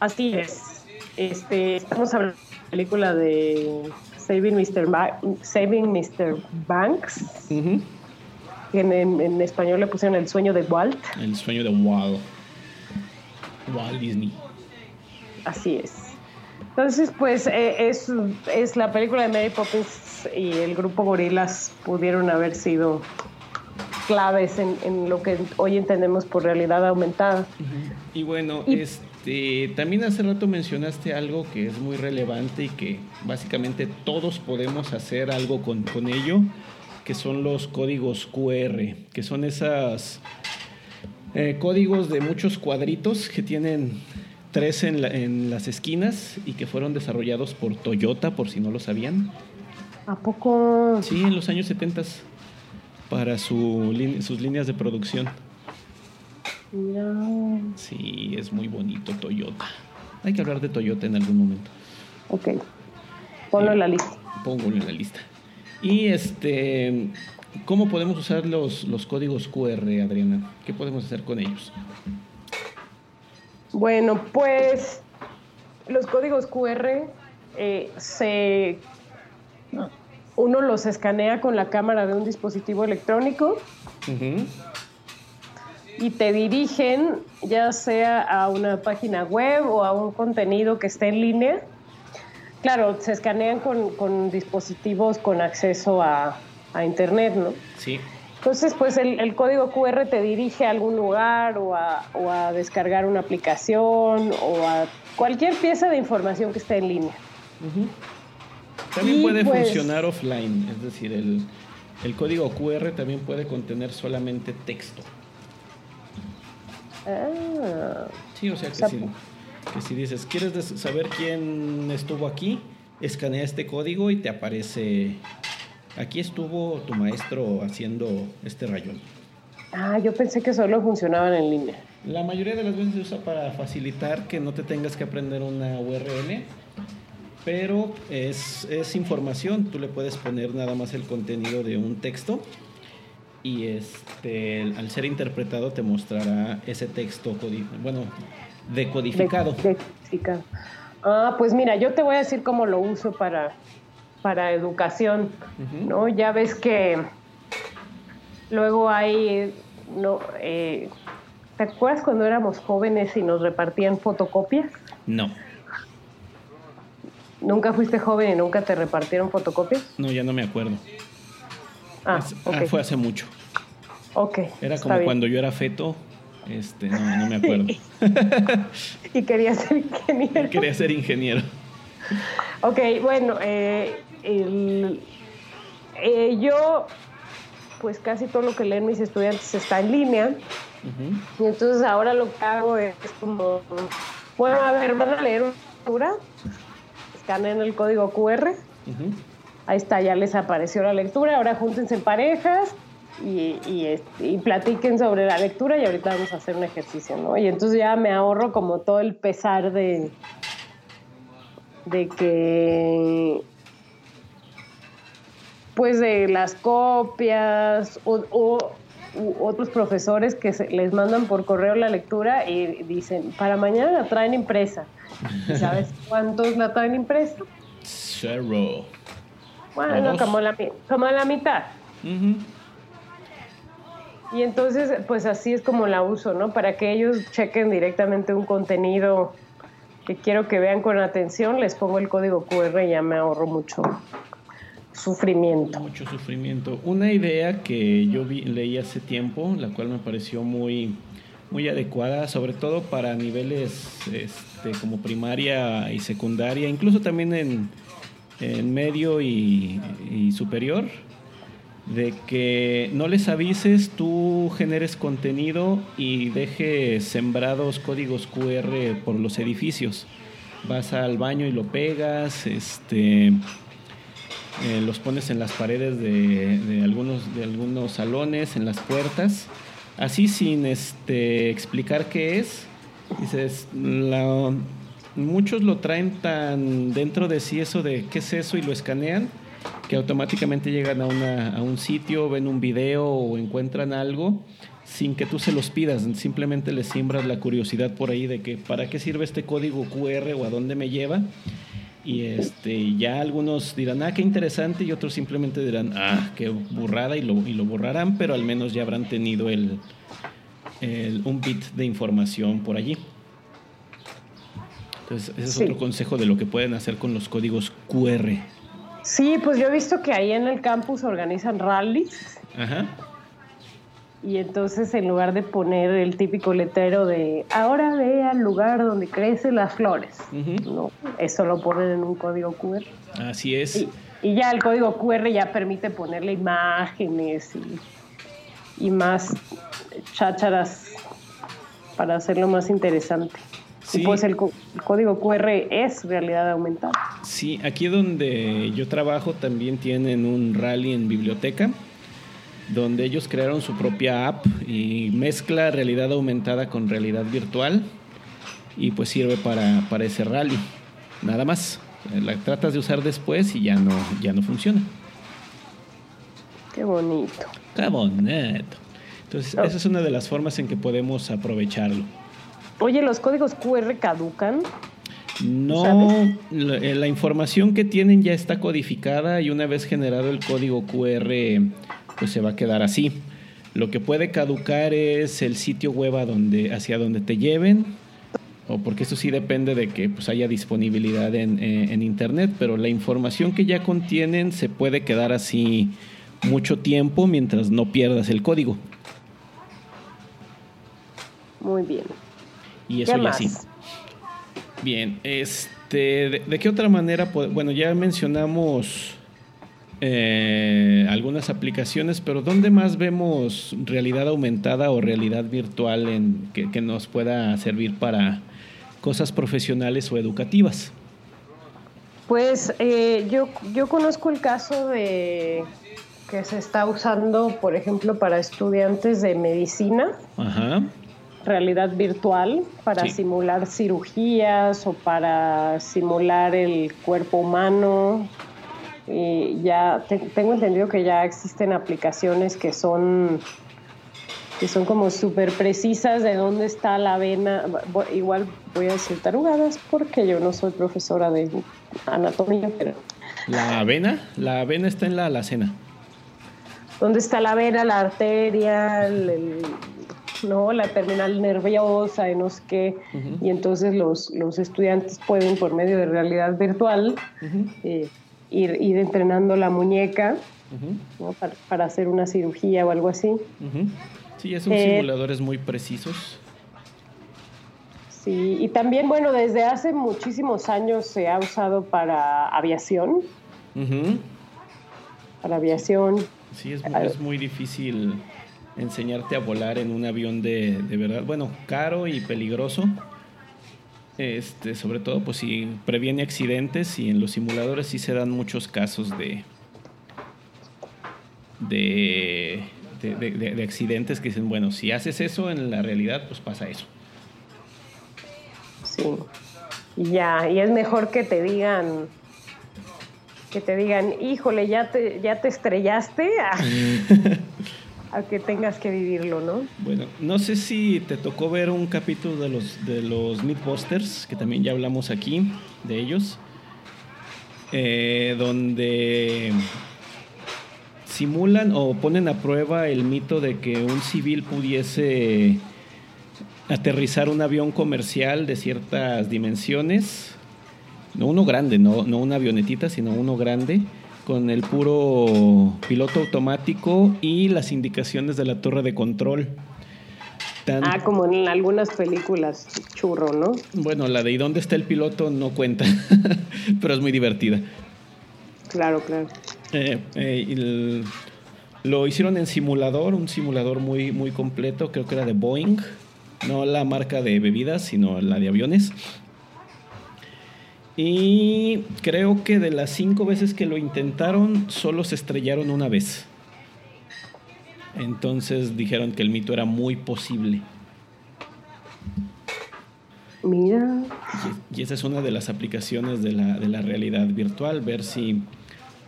Así es. Este, estamos hablando de la película de Saving Mr. Ba- Saving Mr. Banks, en, en- en español le pusieron El sueño de Walt. El sueño de Walt. Walt Disney. Así es. Entonces, pues eh, es, es la película de Mary Poppins y el grupo Gorilas pudieron haber sido claves en, en lo que hoy entendemos por realidad aumentada. Y bueno, Y- este también hace rato mencionaste algo que es muy relevante y que básicamente todos podemos hacer algo con, con ello, que son los códigos QR, que son esas eh, códigos de muchos cuadritos que tienen tres en, la- en las esquinas y que fueron desarrollados por Toyota, por si no lo sabían. ¿A poco? Sí, en los años 70 para su, sus líneas de producción. Mira. Sí, es muy bonito Toyota. Hay que hablar de Toyota en algún momento. Ok. Ponlo en la lista. Póngalo en la lista. Y este, ¿cómo podemos usar los, los códigos QR, Adriana? ¿Qué podemos hacer con ellos? Bueno, pues los códigos QR eh, se uno los escanea con la cámara de un dispositivo electrónico y te dirigen ya sea a una página web o a un contenido que esté en línea. Claro, se escanean con, con dispositivos con acceso a, a Internet, ¿no? Sí. Entonces, pues el, el código QR te dirige a algún lugar o a, o a descargar una aplicación o a cualquier pieza de información que esté en línea. También Y, puede pues- funcionar offline, es decir, el, el código QR también puede contener solamente texto. Ah, Sí, o sea que, O sea, si, que si dices, ¿quieres saber quién estuvo aquí? Escanea este código y te aparece, aquí estuvo tu maestro haciendo este rayón. ah, yo pensé que solo funcionaban en línea. La mayoría de las veces se usa para facilitar que no te tengas que aprender una URL, pero es, es información, tú le puedes poner nada más el contenido de un texto y este, al ser interpretado te mostrará ese texto, bueno, decodificado. De- decodificado. Ah, pues mira, yo te voy a decir cómo lo uso para, para educación. ¿no? Ya ves que luego hay, no, eh, ¿te acuerdas cuando éramos jóvenes y nos repartían fotocopias? No, ¿Nunca fuiste joven y nunca te repartieron fotocopias? no, ya no me acuerdo. Ah, Es- ah, fue hace mucho. ok, Era como cuando yo era feto, este, no, no me acuerdo. [LAUGHS] Y quería ser ingeniero. Quería ser ingeniero. Ok, bueno, eh, el- eh, yo, pues casi todo lo que leen mis estudiantes está en línea. Y entonces ahora lo que hago es, como, bueno, a ver, van a leer una lectura, escanean el código QR, ahí está, ya les apareció la lectura, ahora júntense en parejas y, y, este, y platiquen sobre la lectura y ahorita vamos a hacer un ejercicio, ¿no? Y entonces ya me ahorro como todo el pesar de, de que pues de las copias o, o- u otros profesores que se- les mandan por correo la lectura y dicen, para mañana la traen impresa. ¿Y [LAUGHS] ¿Sabes cuántos la traen impresa? Zero. Bueno, como la, mi- como la mitad. Y entonces, pues así es como la uso, ¿no? Para que ellos chequen directamente un contenido que quiero que vean con atención, les pongo el código QR y ya me ahorro mucho sufrimiento. Mucho sufrimiento. Una idea que yo leí hace tiempo, la cual me pareció muy, muy adecuada, sobre todo para niveles este, como primaria y secundaria, incluso también en, en medio y, y superior, de que no les avises, tú generes contenido y dejes sembrados códigos QR por los edificios. Vas al baño y lo pegas, este, eh, los pones en las paredes de, de algunos, de algunos salones, en las puertas, así sin este, explicar qué es. Dices, la, muchos lo traen tan dentro de sí eso de qué es eso y lo escanean que automáticamente llegan a, una, a un sitio, ven un video o encuentran algo sin que tú se los pidas, simplemente les siembras la curiosidad por ahí de que para qué sirve este código QR o a dónde me lleva. Y este, ya algunos dirán, ah, qué interesante, y otros simplemente dirán, ah, qué burrada, y lo, y lo borrarán, pero al menos ya habrán tenido el, el, un bit de información por allí. Entonces, ese es Sí. otro consejo de lo que pueden hacer con los códigos QR. Sí, pues yo he visto que ahí en el campus organizan rallies Ajá. Y entonces en lugar de poner el típico letrero de ahora ve al lugar donde crecen las flores, Ujú. no, eso lo ponen en un código QR. Así es. Y, y ya el código QR ya permite ponerle imágenes y, y más chácharas para hacerlo más interesante. Sí. Y pues el, el código QR es realidad aumentada. Sí, aquí donde yo trabajo también tienen un rally en biblioteca, donde ellos crearon su propia app y mezcla realidad aumentada con realidad virtual y pues sirve para, para ese rally. Nada más. La tratas de usar después y ya no, ya no funciona. Qué bonito. Qué bonito. Entonces, Oh. esa es una de las formas en que podemos aprovecharlo. Oye, ¿los códigos QR caducan? No, eh, la información que tienen ya está codificada y una vez generado el código QR, pues se va a quedar así. Lo que puede caducar es el sitio web a donde, hacia donde te lleven, o porque eso sí depende de que pues, haya disponibilidad en, eh, en internet, pero la información que ya contienen se puede quedar así mucho tiempo mientras no pierdas el código. Muy bien. Y eso ¿Qué ya más? sí. Bien, este, ¿de, de qué otra manera? Bueno, ya mencionamos eh, algunas aplicaciones, pero ¿dónde más vemos realidad aumentada o realidad virtual en, que, que nos pueda servir para cosas profesionales o educativas? Pues eh, yo, yo conozco el caso de que se está usando, por ejemplo, para estudiantes de medicina, Ajá. realidad virtual, para Sí. simular cirugías o para simular el cuerpo humano. Y ya te- tengo entendido que ya existen aplicaciones que son que son como súper precisas de dónde está la vena. Bu- Igual voy a decir tarugadas porque yo no soy profesora de anatomía, pero La avena, la avena está en la alacena. dónde está la vena, la arteria, el- el- no, la terminal nerviosa y no sé qué. Y entonces los, los estudiantes pueden, por medio de realidad virtual, eh, ir, ir entrenando la muñeca para, para hacer una cirugía o algo así. Sí, ya son Eh, simuladores muy precisos. Sí, y también, bueno, desde hace muchísimos años se ha usado para aviación, para aviación. Sí, es, Ah. es muy difícil enseñarte a volar en un avión de, de verdad, bueno, caro y peligroso. Este, sobre todo, pues si previene accidentes y en los simuladores sí se dan muchos casos de de, de, de- de- de accidentes que dicen, bueno, si haces eso en la realidad, pues pasa eso. Sí. Ya, y es mejor que te digan, que te digan, híjole, ya te, ya te estrellaste, [LAUGHS] [LAUGHS] a, que tengas que vivirlo, ¿no? Bueno, no sé si te tocó ver un capítulo de los de los Mythbusters, que también ya hablamos aquí de ellos, eh, donde simulan o ponen a prueba el mito de que un civil pudiese aterrizar un avión comercial de ciertas dimensiones, no uno grande, no, no una avionetita, sino uno grande, con el puro piloto automático y las indicaciones de la torre de control. Tan- Ah, como en algunas películas, churro, ¿no? Bueno, la de ¿y dónde está el piloto? no cuenta, [LAUGHS] pero es muy divertida. Claro, claro. Eh, eh, el- Lo hicieron en simulador, un simulador muy, muy completo, creo que era de Boeing, no la marca de bebidas, sino la de aviones. Y creo que de las cinco veces que lo intentaron, solo se estrellaron una vez. Entonces dijeron que el mito era muy posible. Mira. Y, esa es una de las aplicaciones de la, de la realidad virtual, ver si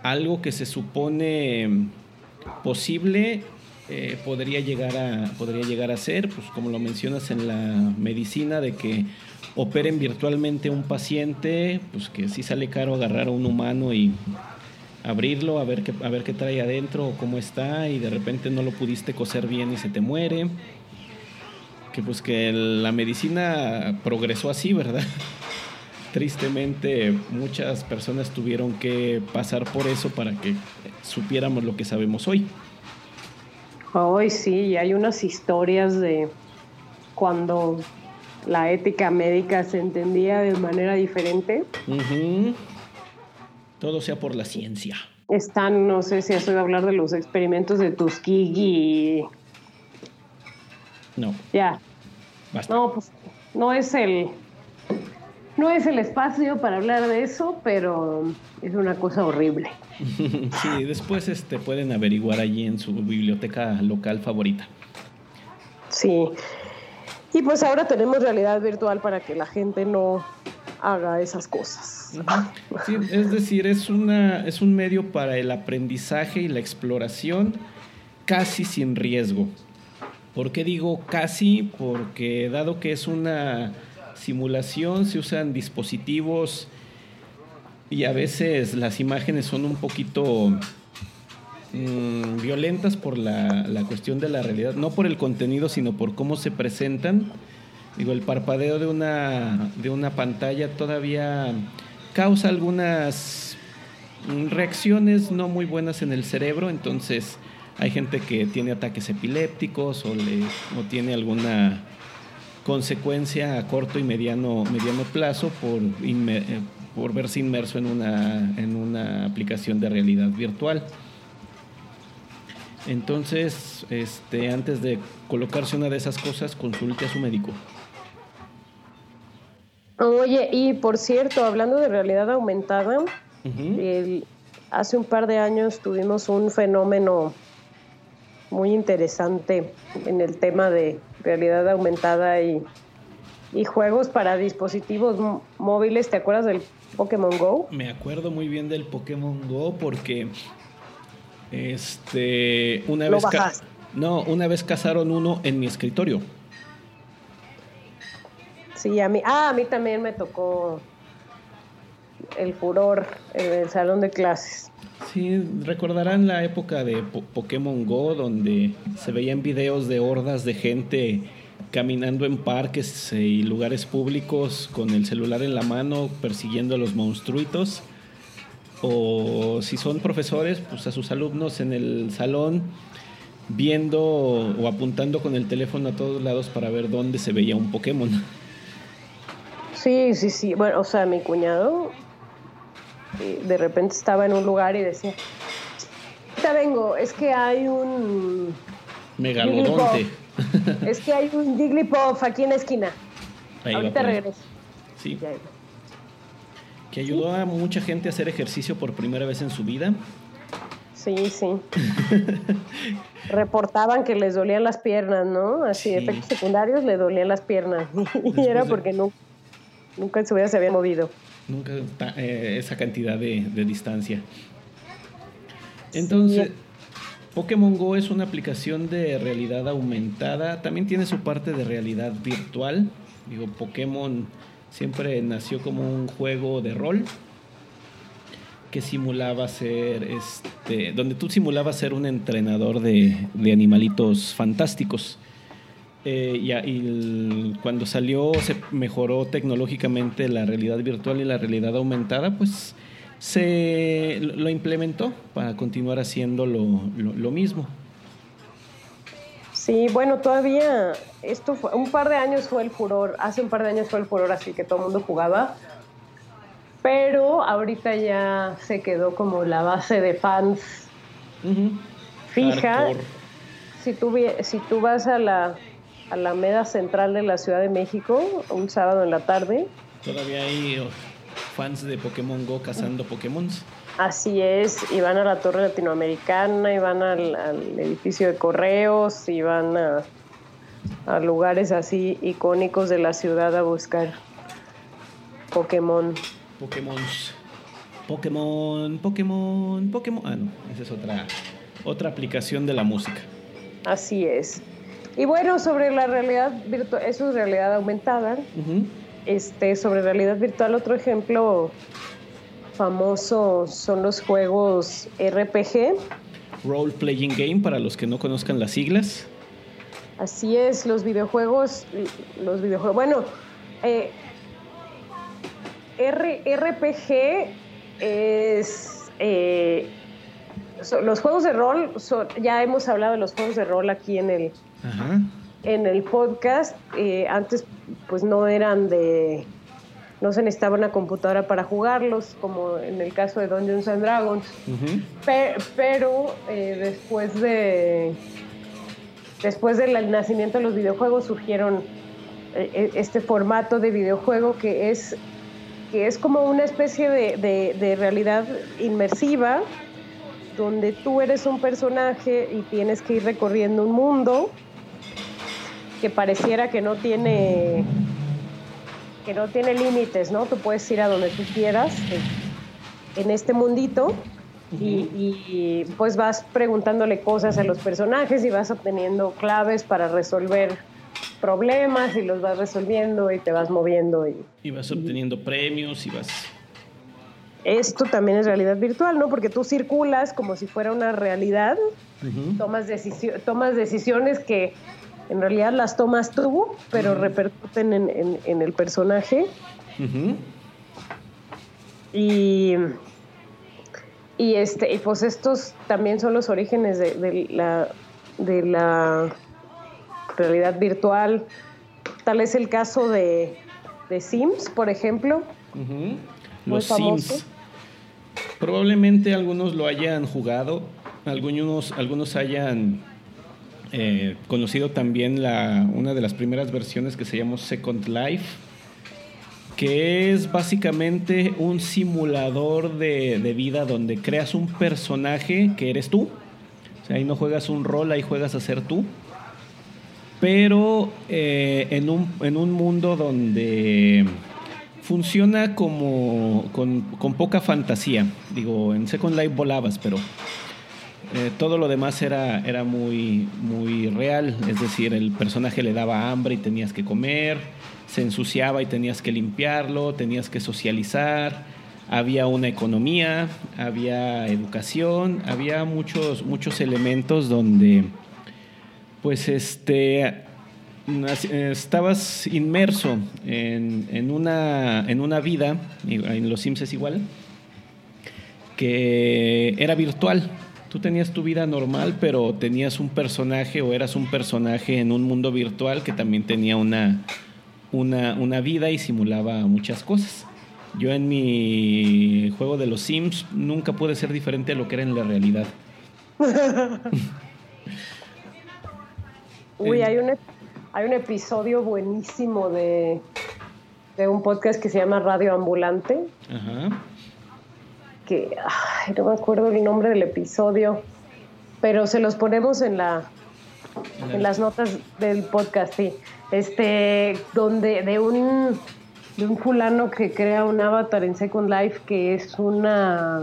algo que se supone posible eh, podría, llegar a, podría llegar a ser, pues como lo mencionas en la medicina, de que operen virtualmente un paciente, pues que sí sale caro agarrar a un humano y abrirlo, a ver qué, a ver qué trae adentro o cómo está, y de repente no lo pudiste coser bien y se te muere. Que pues que la medicina progresó así, ¿verdad? [LAUGHS] Tristemente muchas personas tuvieron que pasar por eso para que supiéramos lo que sabemos hoy. Hoy sí, hay unas historias de cuando la ética médica se entendía de manera diferente. Todo sea por la ciencia. Están, no sé si has oído hablar de los experimentos de Tuskegee. No. Ya. Basta. No, pues no es el no es el espacio para hablar de eso, pero es una cosa horrible. [LAUGHS] sí, después este, pueden averiguar allí en su biblioteca local favorita. Sí. Y pues ahora tenemos realidad virtual para que la gente no haga esas cosas. Sí, es decir, es, una, es un medio para el aprendizaje y la exploración casi sin riesgo. ¿Por qué digo casi? Porque dado que es una simulación, se usan dispositivos y a veces las imágenes son un poquito mm, violentas por la, cuestión de la realidad, no por el contenido, sino por cómo se presentan. Digo, el parpadeo de una, de una pantalla todavía causa algunas reacciones no muy buenas en el cerebro, entonces hay gente que tiene ataques epilépticos o, tiene alguna consecuencia a corto y mediano, mediano plazo por, eh, por verse inmerso en una, en una aplicación de realidad virtual. Entonces, este, antes de colocarse una de esas cosas, consulte a su médico. Oye, y por cierto, hablando de realidad aumentada, hace un par de años tuvimos un fenómeno muy interesante en el tema de realidad aumentada y, juegos para dispositivos móviles. ¿Te acuerdas del Pokémon Go? Me acuerdo muy bien del Pokémon Go porque este una vez no una vez cazaron uno en mi escritorio. Sí, a mí, ah, a mí también me tocó el furor en el salón de clases. Sí, recordarán la época de Pokémon Go, donde se veían videos de hordas de gente caminando en parques y lugares públicos con el celular en la mano persiguiendo a los monstruitos. O si son profesores, pues a sus alumnos en el salón viendo o apuntando con el teléfono a todos lados para ver dónde se veía un Pokémon. Sí, sí, sí. Bueno, o sea, mi cuñado de repente estaba en un lugar y decía, ahorita vengo, es que hay un... Megalodonte. es que hay un Jigglypuff aquí en la esquina. ahorita regreso. Sí. Que ayudó a mucha gente a hacer ejercicio por primera vez en su vida. Sí, sí. [LAUGHS] Reportaban que les dolían las piernas, ¿no? Así, efectos secundarios le dolían las piernas. [LAUGHS] y era porque no, nunca en su vida se había movido nunca eh, esa cantidad de, distancia. Entonces, Pokémon Go es una aplicación de realidad aumentada, también tiene su parte de realidad virtual. Digo, Pokémon siempre nació como un juego de rol que simulaba ser, este, donde tú simulabas ser un entrenador de, de animalitos fantásticos. Eh, y, cuando salió, se mejoró tecnológicamente la realidad virtual y la realidad aumentada, pues se lo implementó para continuar haciendo lo, lo, mismo. Sí, bueno, todavía esto fue, un par de años fue el furor, hace un par de años fue el furor, así que todo el mundo jugaba, pero ahorita ya se quedó como la base de fans fija. Hardcore. Si tú, si tú vas a la Alameda Central de la Ciudad de México un sábado en la tarde, Todavía hay oh, fans de Pokémon Go cazando Pokémons. así es, y van a la Torre Latinoamericana, y van al, al edificio de correos, y van a, a lugares así icónicos de la ciudad a buscar Pokémon. Pokémons. Pokémon, Pokémon, Pokémon. Ah, no, esa es otra, otra aplicación de la música. Así es. Y bueno, sobre la realidad virtual, eso es realidad aumentada. Este, sobre realidad virtual, otro ejemplo famoso son los juegos RPG. Role Playing Game, para los que no conozcan las siglas. Así es, los videojuegos, los videojuegos. Bueno, eh, R- RPG es eh, so- los juegos de rol. ya hemos hablado de los juegos de rol aquí en el Ajá. en el podcast. eh, antes, pues no eran de. No se necesitaba una computadora para jugarlos, como en el caso de Dungeons and Dragons. Pe- pero eh, después de. Después del nacimiento de los videojuegos surgieron eh, este formato de videojuego que es, que es como una especie de, de- de realidad inmersiva, donde tú eres un personaje y tienes que ir recorriendo un mundo que pareciera que no tiene que no tiene límites, ¿no? Tú puedes ir a donde tú quieras en, en este mundito y, y, pues vas preguntándole cosas a los personajes y vas obteniendo claves para resolver problemas y los vas resolviendo y te vas moviendo y Y vas obteniendo premios y vas. esto también es realidad virtual, ¿no? Porque tú circulas como si fuera una realidad tomas, decicio- tomas decisiones que en realidad las tomas tú, pero repercuten en, en- en el personaje. Y, y, este, y pues estos también son los orígenes de, de la, de la realidad virtual. Tal es el caso de, de Sims, por ejemplo. Ujú. Muy Los. Sims. Probablemente algunos lo hayan jugado, algunos, algunos hayan eh, conocido también la, una de las primeras versiones que se llamó Second Life, que es básicamente un simulador de, de vida donde creas un personaje que eres tú. O sea, ahí no juegas un rol, ahí juegas a ser tú. Pero eh, en, un, en un mundo donde funciona como con, con poca fantasía. Digo, en Second Life volabas, pero eh, todo lo demás era, era muy, muy real. Es decir, el personaje le daba hambre y tenías que comer, se ensuciaba y tenías que limpiarlo, tenías que socializar. Había una economía, había educación, había muchos, muchos elementos donde pues este estabas inmerso en, en una, en una vida, en los Sims es igual, que era virtual. Tú tenías tu vida normal, pero tenías un personaje o eras un personaje en un mundo virtual que también tenía una, una, una vida y simulaba muchas cosas. Yo en mi juego de los Sims nunca pude ser diferente a lo que era en la realidad. [LAUGHS] Uy, hay un, hay un episodio buenísimo de, de un podcast que se llama Radio Ambulante, Ajá. Que no me acuerdo el nombre del episodio, pero se los ponemos en la en las notas del podcast, sí. Este, donde de un de un fulano que crea un avatar en Second Life que es una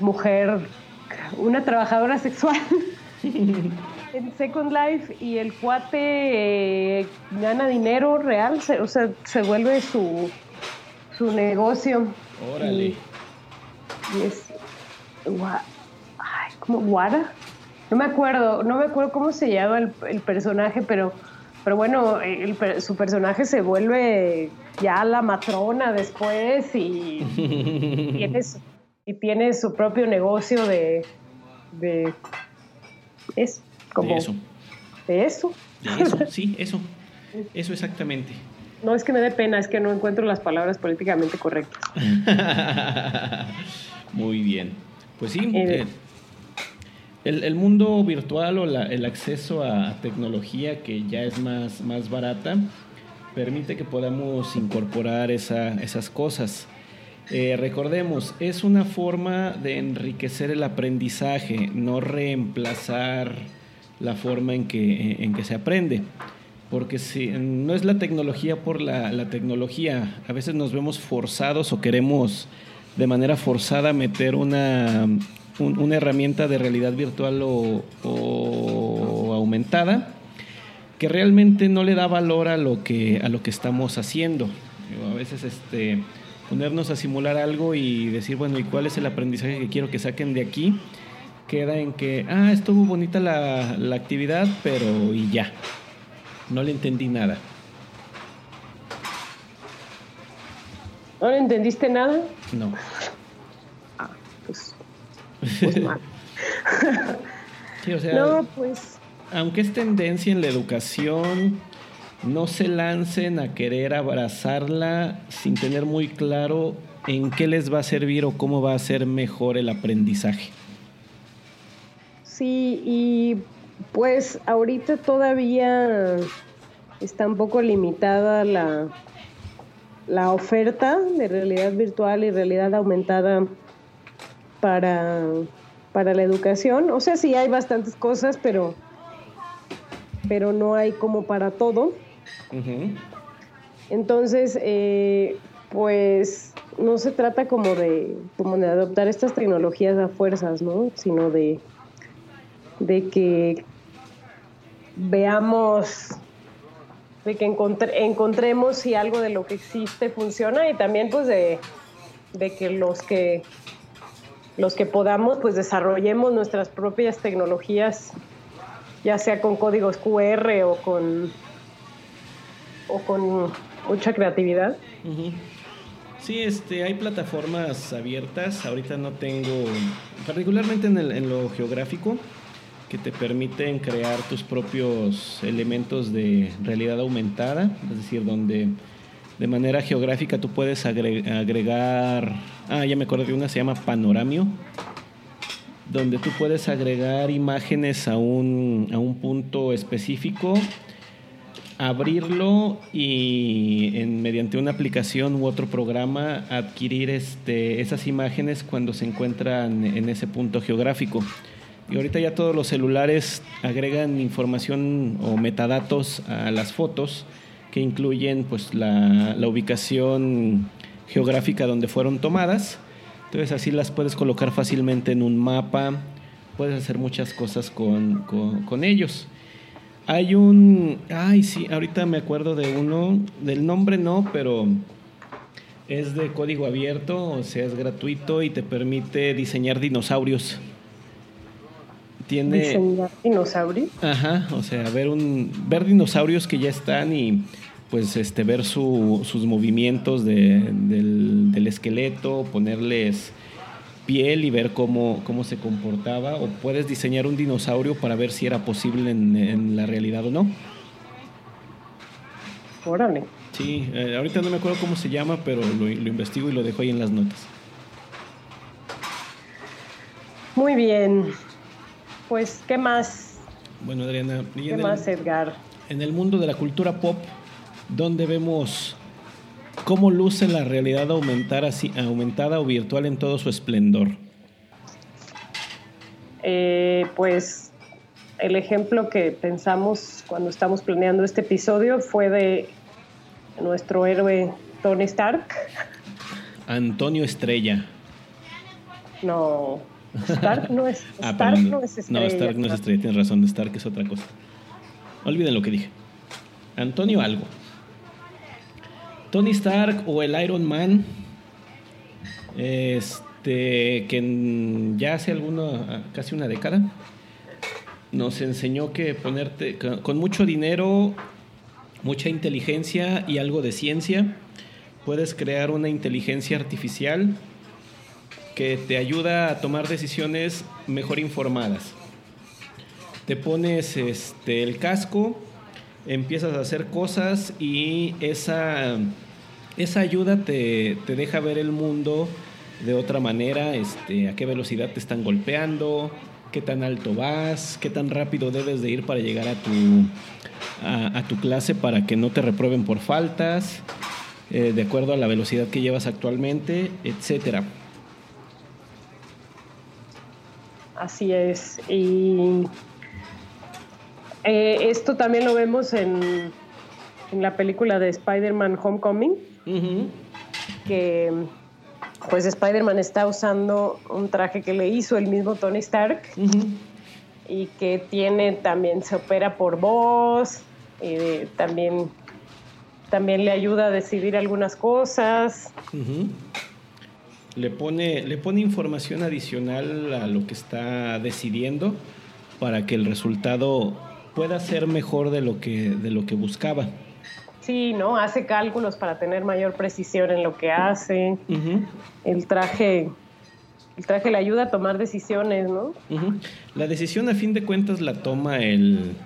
mujer, una trabajadora sexual [LAUGHS] en Second Life y el cuate eh, gana dinero real, se- o sea, se vuelve su, su negocio. Órale. Y, y es. gua- Ay, ¿cómo? ¿Guara? No me acuerdo, no me acuerdo cómo se llama el, el personaje, pero, pero bueno, el su personaje se vuelve ya la matrona después y [LAUGHS] tiene su, y tiene su propio negocio de. de es como. De eso. de eso. De eso, sí, eso. [LAUGHS] Eso exactamente. No es que me dé pena, es que no encuentro las palabras políticamente correctas. [LAUGHS] Muy bien. Pues sí, Eh, eh, el, el mundo virtual o la- el acceso a tecnología que ya es más, más barata permite que podamos incorporar esa- esas cosas. Eh, recordemos, es una forma de enriquecer el aprendizaje, no reemplazar la forma en que, en que se aprende. Porque si no es la tecnología por la, tecnología, a veces nos vemos forzados o queremos de manera forzada meter una, un- una herramienta de realidad virtual o, aumentada que realmente no le da valor a lo que, a lo que estamos haciendo. A veces este, ponernos a simular algo y decir, bueno, ¿y cuál es el aprendizaje que quiero que saquen de aquí? Queda en que, ah, estuvo bonita la, la actividad, pero y ya. No le entendí nada. ¿No le entendiste nada? No. Pues, pues [LAUGHS] mal. Sí, o sea, No, pues aunque es tendencia en la educación, no se lancen a querer abrazarla sin tener muy claro en qué les va a servir o cómo va a ser mejor el aprendizaje. sí, y pues ahorita todavía está un poco limitada la, la oferta de realidad virtual y realidad aumentada para, para la educación. O sea, sí hay bastantes cosas, pero, pero no hay como para todo. Entonces, eh, pues no se trata como de, como de adoptar estas tecnologías a fuerzas, ¿no? Sino de, de que veamos, de que encontre- encontremos si algo de lo que existe funciona y también pues de, de que los que los que podamos pues desarrollemos nuestras propias tecnologías, ya sea con códigos QR o con o con mucha creatividad. Sí, este, hay plataformas abiertas. Ahorita no tengo, particularmente en, el- en lo geográfico, que te permiten crear tus propios elementos de realidad aumentada, es decir, donde de manera geográfica tú puedes agre- agregar, ah, ya me acordé de una, se llama Panoramio, donde tú puedes agregar imágenes a un, a un punto específico abrirlo y en, mediante una aplicación u otro programa adquirir este, esas imágenes cuando se encuentran en ese punto geográfico. Y ahorita ya todos los celulares agregan información o metadatos a las fotos que incluyen pues la, la ubicación geográfica donde fueron tomadas. Entonces así las puedes colocar fácilmente en un mapa, puedes hacer muchas cosas con, con- con ellos. Hay un. Ay, sí, ahorita me acuerdo de uno. Del nombre no, pero es de código abierto, o sea, es gratuito y te permite diseñar dinosaurios. Tiene. Diseñar dinosaurios. Ajá, o sea, ver un ver dinosaurios que ya están y pues este ver su- sus movimientos de- del, del esqueleto, ponerles piel y ver cómo, cómo se comportaba o puedes diseñar un dinosaurio para ver si era posible en, en la realidad o no. Órale. Sí, eh, ahorita no me acuerdo cómo se llama, pero lo, lo investigo y lo dejo ahí en las notas. Muy bien. Pues, ¿qué más? Bueno, Adriana, y ¿Qué en el- más, Edgar? en el mundo de la cultura pop, donde vemos cómo luce la realidad aumentar así, aumentada o virtual en todo su esplendor. Eh, pues el ejemplo que pensamos cuando estamos planeando este episodio fue de nuestro héroe Tony Stark. Antonio Estrella. No, Stark no es, Ah, Stark perdón. no es estrella. No, Stark no es estrella, tienes razón, Stark es otra cosa. Olviden lo que dije. Antonio algo. Tony Stark o el Iron Man. Este, que en- ya hace alguna, casi una década, nos enseñó que ponerte con- con mucho dinero, mucha inteligencia y algo de ciencia, puedes crear una inteligencia artificial que te ayuda a tomar decisiones mejor informadas. Te pones este, el casco, empiezas a hacer cosas y esa, esa ayuda te, te deja ver el mundo de otra manera, este, a qué velocidad te están golpeando, qué tan alto vas, qué tan rápido debes de ir para llegar a tu, a, tu clase para que no te reprueben por faltas, eh, de acuerdo a la velocidad que llevas actualmente, etcétera. Así es. Y eh, esto también lo vemos en, en la película de Spider-Man Homecoming, que pues Spider-Man está usando un traje que le hizo el mismo Tony Stark y que tiene también, se opera por voz, y también, también le ayuda a decidir algunas cosas. Le pone, le pone información adicional a lo que está decidiendo para que el resultado pueda ser mejor de lo que, de lo que buscaba. Sí, ¿no? Hace cálculos para tener mayor precisión en lo que hace. El traje el traje le ayuda a tomar decisiones, ¿no? La decisión a fin de cuentas la toma el,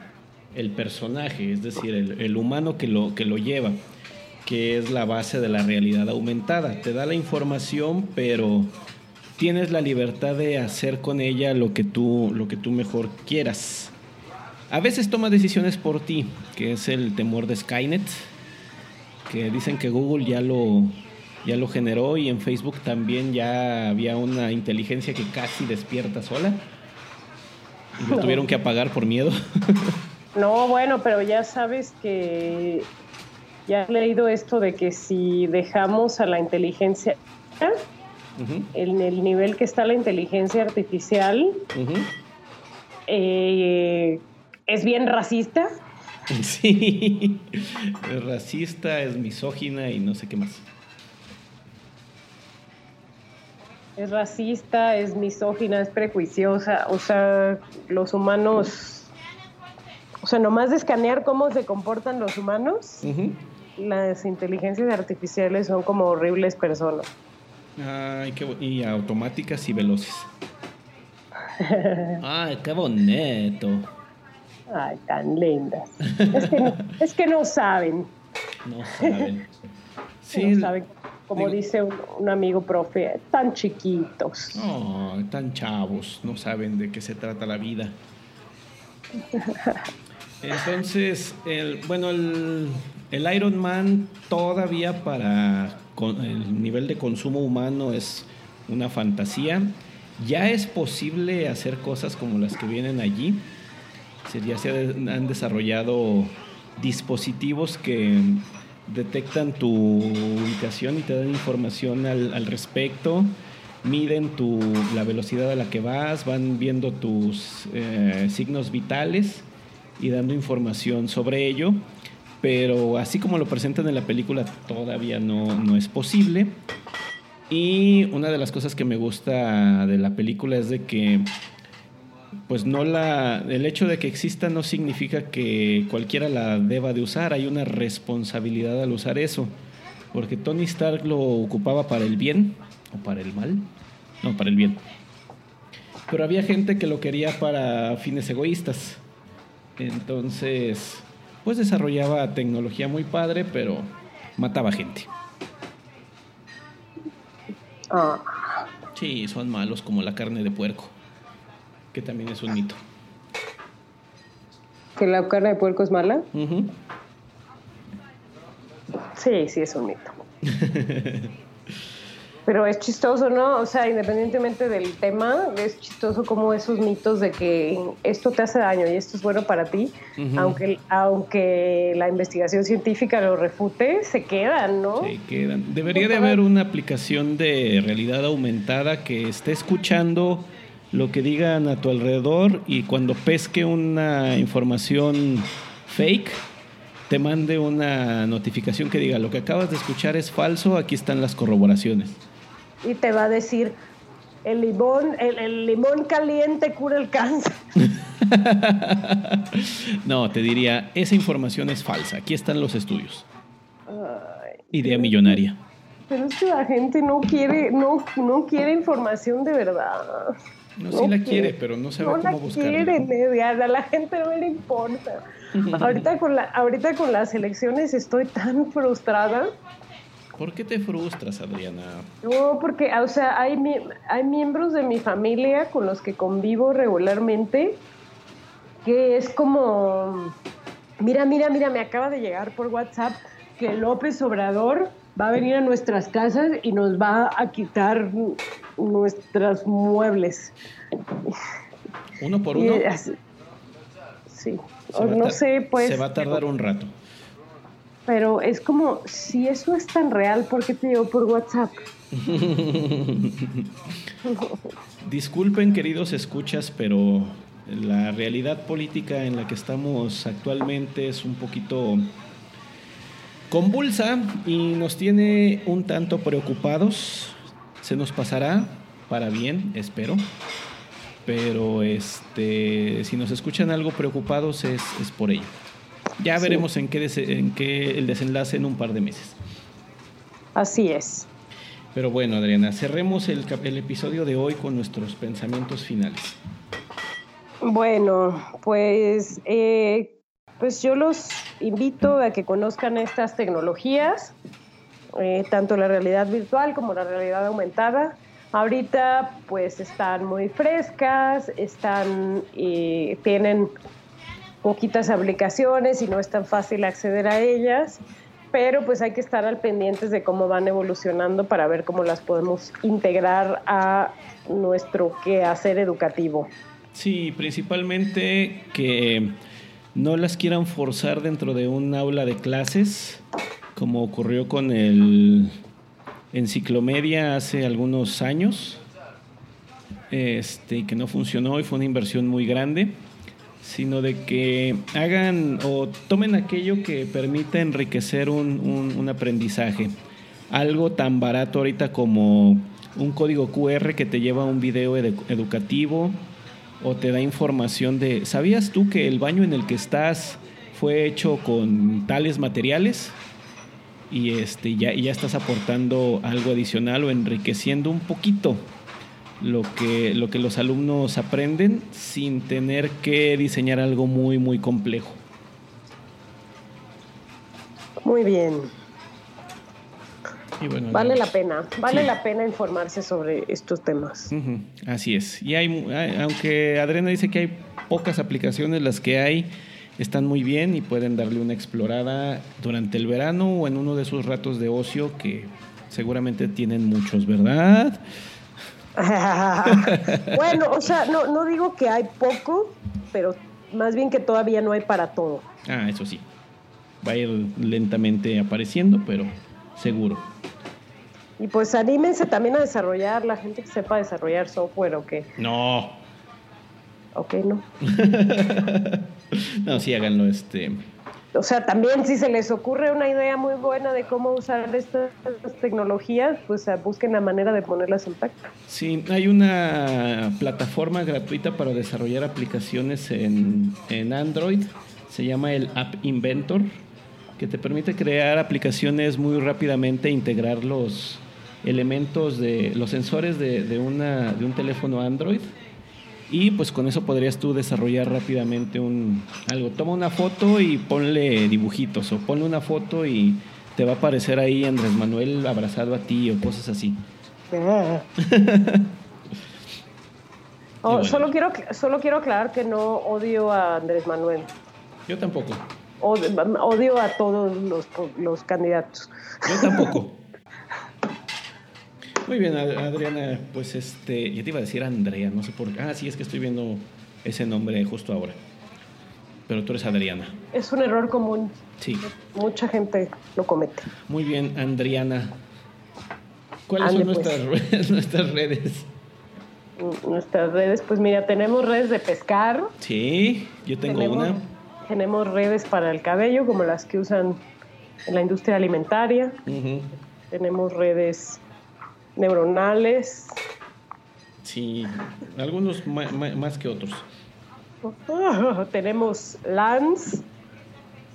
personaje, es decir, el, humano que lo, que lo lleva, que es la base de la realidad aumentada. Te da la información, pero tienes la libertad de hacer con ella lo que tú, lo que tú mejor quieras. A veces toma decisiones por ti, que es el temor de Skynet, que dicen que Google ya lo, ya lo generó y en Facebook también ya había una inteligencia que casi despierta sola. Y lo tuvieron que apagar por miedo. [LAUGHS] no, bueno, pero ya sabes que ya he leído esto de que si dejamos a la inteligencia en el nivel que está la inteligencia artificial, eh, es bien racista. [LAUGHS] Sí, es racista, es misógina y no sé qué más. Es racista, es misógina, es prejuiciosa. O sea, los humanos. O sea, nomás de escanear cómo se comportan los humanos, las inteligencias artificiales son como horribles personas. Ay, qué y automáticas y veloces. [LAUGHS] Ay, qué bonito. Ay, tan lindas. Es que no, [LAUGHS] saben. No saben. [LAUGHS] Sí, no saben. Como dice un, amigo profe, tan chiquitos. Oh, tan chavos, no saben de qué se trata la vida. Entonces, el, bueno, el, el Iron Man todavía para el nivel de consumo humano es una fantasía. Ya es posible hacer cosas como las que vienen allí. Ya se han desarrollado dispositivos que detectan tu ubicación y te dan información al, respecto, miden tu, la velocidad a la que vas, van viendo tus eh, signos vitales y dando información sobre ello, pero así como lo presentan en la película todavía no, no es posible. Y una de las cosas que me gusta de la película es de que pues no la el hecho de que exista no significa que cualquiera la deba de usar, hay una responsabilidad al usar eso, porque Tony Stark lo ocupaba para el bien o para el mal, no, para el bien. Pero había gente que lo quería para fines egoístas. Entonces, pues desarrollaba tecnología muy padre, pero mataba gente. Ah. Sí, son malos como la carne de puerco que también es un mito. ¿Que la carne de puerco es mala? Sí, sí es un mito. [LAUGHS] Pero es chistoso, ¿no? O sea, independientemente del tema, es chistoso como esos mitos de que esto te hace daño y esto es bueno para ti, aunque, aunque la investigación científica lo refute, se quedan, ¿no? Se quedan. Debería de haber una aplicación de realidad aumentada que esté escuchando lo que digan a tu alrededor y cuando pesque una información fake, te mande una notificación que diga lo que acabas de escuchar es falso, aquí están las corroboraciones. Y te va a decir, el limón, el, limón caliente cura el cáncer. [LAUGHS] no, te diría, esa información es falsa, aquí están los estudios. Idea millonaria. Pero es que la gente no quiere, no, no quiere información de verdad. No, sí la quiere, pero no sabe cómo buscarla. No quiere, Media, a la gente no le importa. [LAUGHS] ahorita, con la, ahorita con las elecciones estoy tan frustrada ¿Por qué te frustras, Adriana? No, porque, o sea, hay, hay miembros de mi familia con los que convivo regularmente que es como, mira, mira, mira, me acaba de llegar por WhatsApp que López Obrador va a venir a nuestras casas y nos va a quitar nuestros muebles. ¿Uno por uno? sí, no sé, pues... Se va a tardar un rato. Pero es como, si eso es tan real, ¿por qué te llegó por WhatsApp? [LAUGHS] Disculpen, queridos escuchas, pero la realidad política en la que estamos actualmente es un poquito convulsa y nos tiene un tanto preocupados. Se nos pasará para bien, espero. Pero este, si nos escuchan algo preocupados es, por ello. Ya veremos en, qué en qué el desenlace en un par de meses. Así es. Pero bueno, Adriana, cerremos el, el episodio de hoy con nuestros pensamientos finales. Bueno, pues, eh, pues yo los invito a que conozcan estas tecnologías, eh, tanto la realidad virtual como la realidad aumentada. Ahorita pues están muy frescas, están, y tienen poquitas aplicaciones y no es tan fácil acceder a ellas, pero pues hay que estar al pendientes de cómo van evolucionando para ver cómo las podemos integrar a nuestro quehacer educativo. Sí, principalmente que no las quieran forzar dentro de un aula de clases, como ocurrió con el Enciclomedia hace algunos años, este, que no funcionó y fue una inversión muy grande, sino de que hagan o tomen aquello que permita enriquecer un, un aprendizaje. Algo tan barato ahorita como un código QR que te lleva a un video educativo o te da información de, ¿sabías tú que el baño en el que estás fue hecho con tales materiales? Y este, ya, ya estás aportando algo adicional o enriqueciendo un poquito lo que, lo que los alumnos aprenden sin tener que diseñar algo muy, muy complejo. Muy bien vale la pena, vale la pena informarse sobre estos temas. Así es. Y hay, aunque Adriana dice que hay pocas aplicaciones, las que hay están muy bien y pueden darle una explorada durante el verano o en uno de sus ratos de ocio que seguramente tienen muchos, ¿verdad? [LAUGHS] bueno, o sea, no, no digo que hay poco, pero más bien que todavía no hay para todo. Ah, eso sí. Va a ir lentamente apareciendo, pero seguro. Y pues anímense también a desarrollar, la gente que sepa desarrollar software o qué. No. Ok, no. [LAUGHS] no, sí, háganlo este. O sea, también si se les ocurre una idea muy buena de cómo usar estas tecnologías, pues busquen la manera de ponerlas en práctica. Sí, hay una plataforma gratuita para desarrollar aplicaciones en, en Android. Se llama el App Inventor, que te permite crear aplicaciones muy rápidamente e integrar los, elementos de los sensores de, una, de un teléfono Android y pues con eso podrías tú desarrollar rápidamente un algo. Toma una foto y ponle dibujitos o ponle una foto y te va a aparecer ahí Andrés Manuel abrazado a ti o cosas así. [LAUGHS] Oh, solo, quiero, solo quiero aclarar que no odio a Andrés Manuel. Yo tampoco. Odio, a todos los, los candidatos. Yo tampoco. [LAUGHS] Muy bien, Adriana, pues este, ya te iba a decir Andrea, no sé por qué. Ah, sí, es que estoy viendo ese nombre justo ahora. Pero tú eres Adriana. Es un error común. Sí. Mucha gente lo comete. Muy bien, Adriana. ¿Cuáles son nuestras, pues. [LAUGHS] redes, nuestras redes? Nuestras redes, pues mira, tenemos redes de pescar. Sí, yo tengo una. Tenemos redes para el cabello, como las que usan en la industria alimentaria. Tenemos redes neuronales. Sí, algunos más, que otros. [LAUGHS] tenemos LANs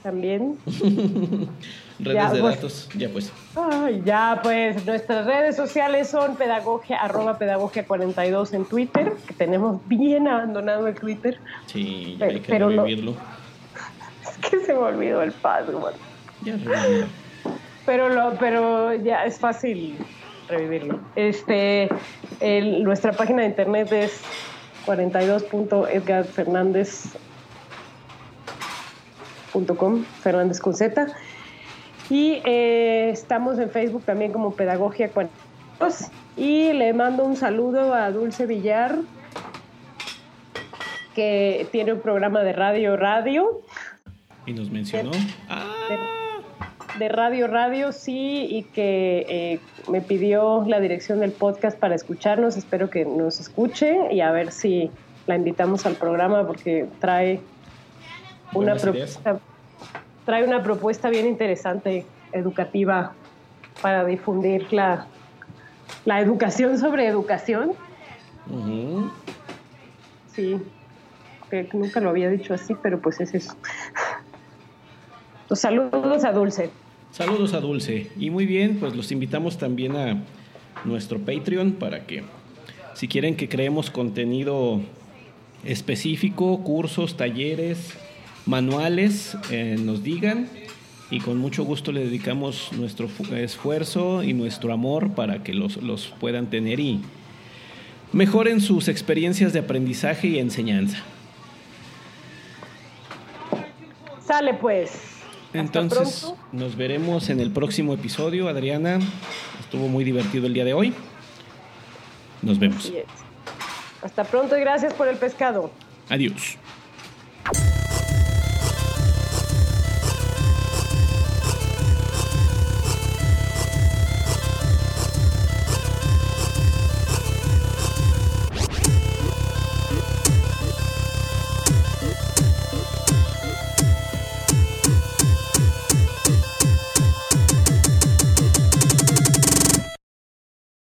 también. [LAUGHS] redes de pues. datos, ya pues. ya pues, nuestras redes sociales son pedagogia, arroba pedagogia 42 en Twitter, que tenemos bien abandonado el Twitter. Sí, ya hay que pero revivirlo. [LAUGHS] es que se me olvidó el password. Ya pero, lo, pero ya es fácil revivirlo. Este, el- nuestra página de internet es 42.edgarfernandez.com, Fernández con Z. Y eh, estamos en Facebook también como Pedagogia 42. Y le mando un saludo a Dulce Villar, que tiene un programa de radio radio. Y nos mencionó. Ah, de Radio Radio, sí, y que eh, me pidió la dirección del podcast para escucharnos. Espero que nos escuche y a ver si la invitamos al programa porque trae una Buenas ideas. propuesta, trae una propuesta bien interesante, educativa, para difundir la, la educación sobre educación. Sí, que nunca lo había dicho así, pero pues es eso. Los saludos a Dulce. Saludos a Dulce. Y muy bien, pues los invitamos también a nuestro Patreon para que si quieren que creemos contenido específico, cursos, talleres, manuales, eh, nos digan. Y con mucho gusto le dedicamos nuestro fu- esfuerzo y nuestro amor para que los, los puedan tener y mejoren sus experiencias de aprendizaje y enseñanza. Sale pues. Entonces, nos veremos en el próximo episodio. Adriana, estuvo muy divertido el día de hoy. Nos vemos. Hasta pronto y gracias por el pescado. Adiós.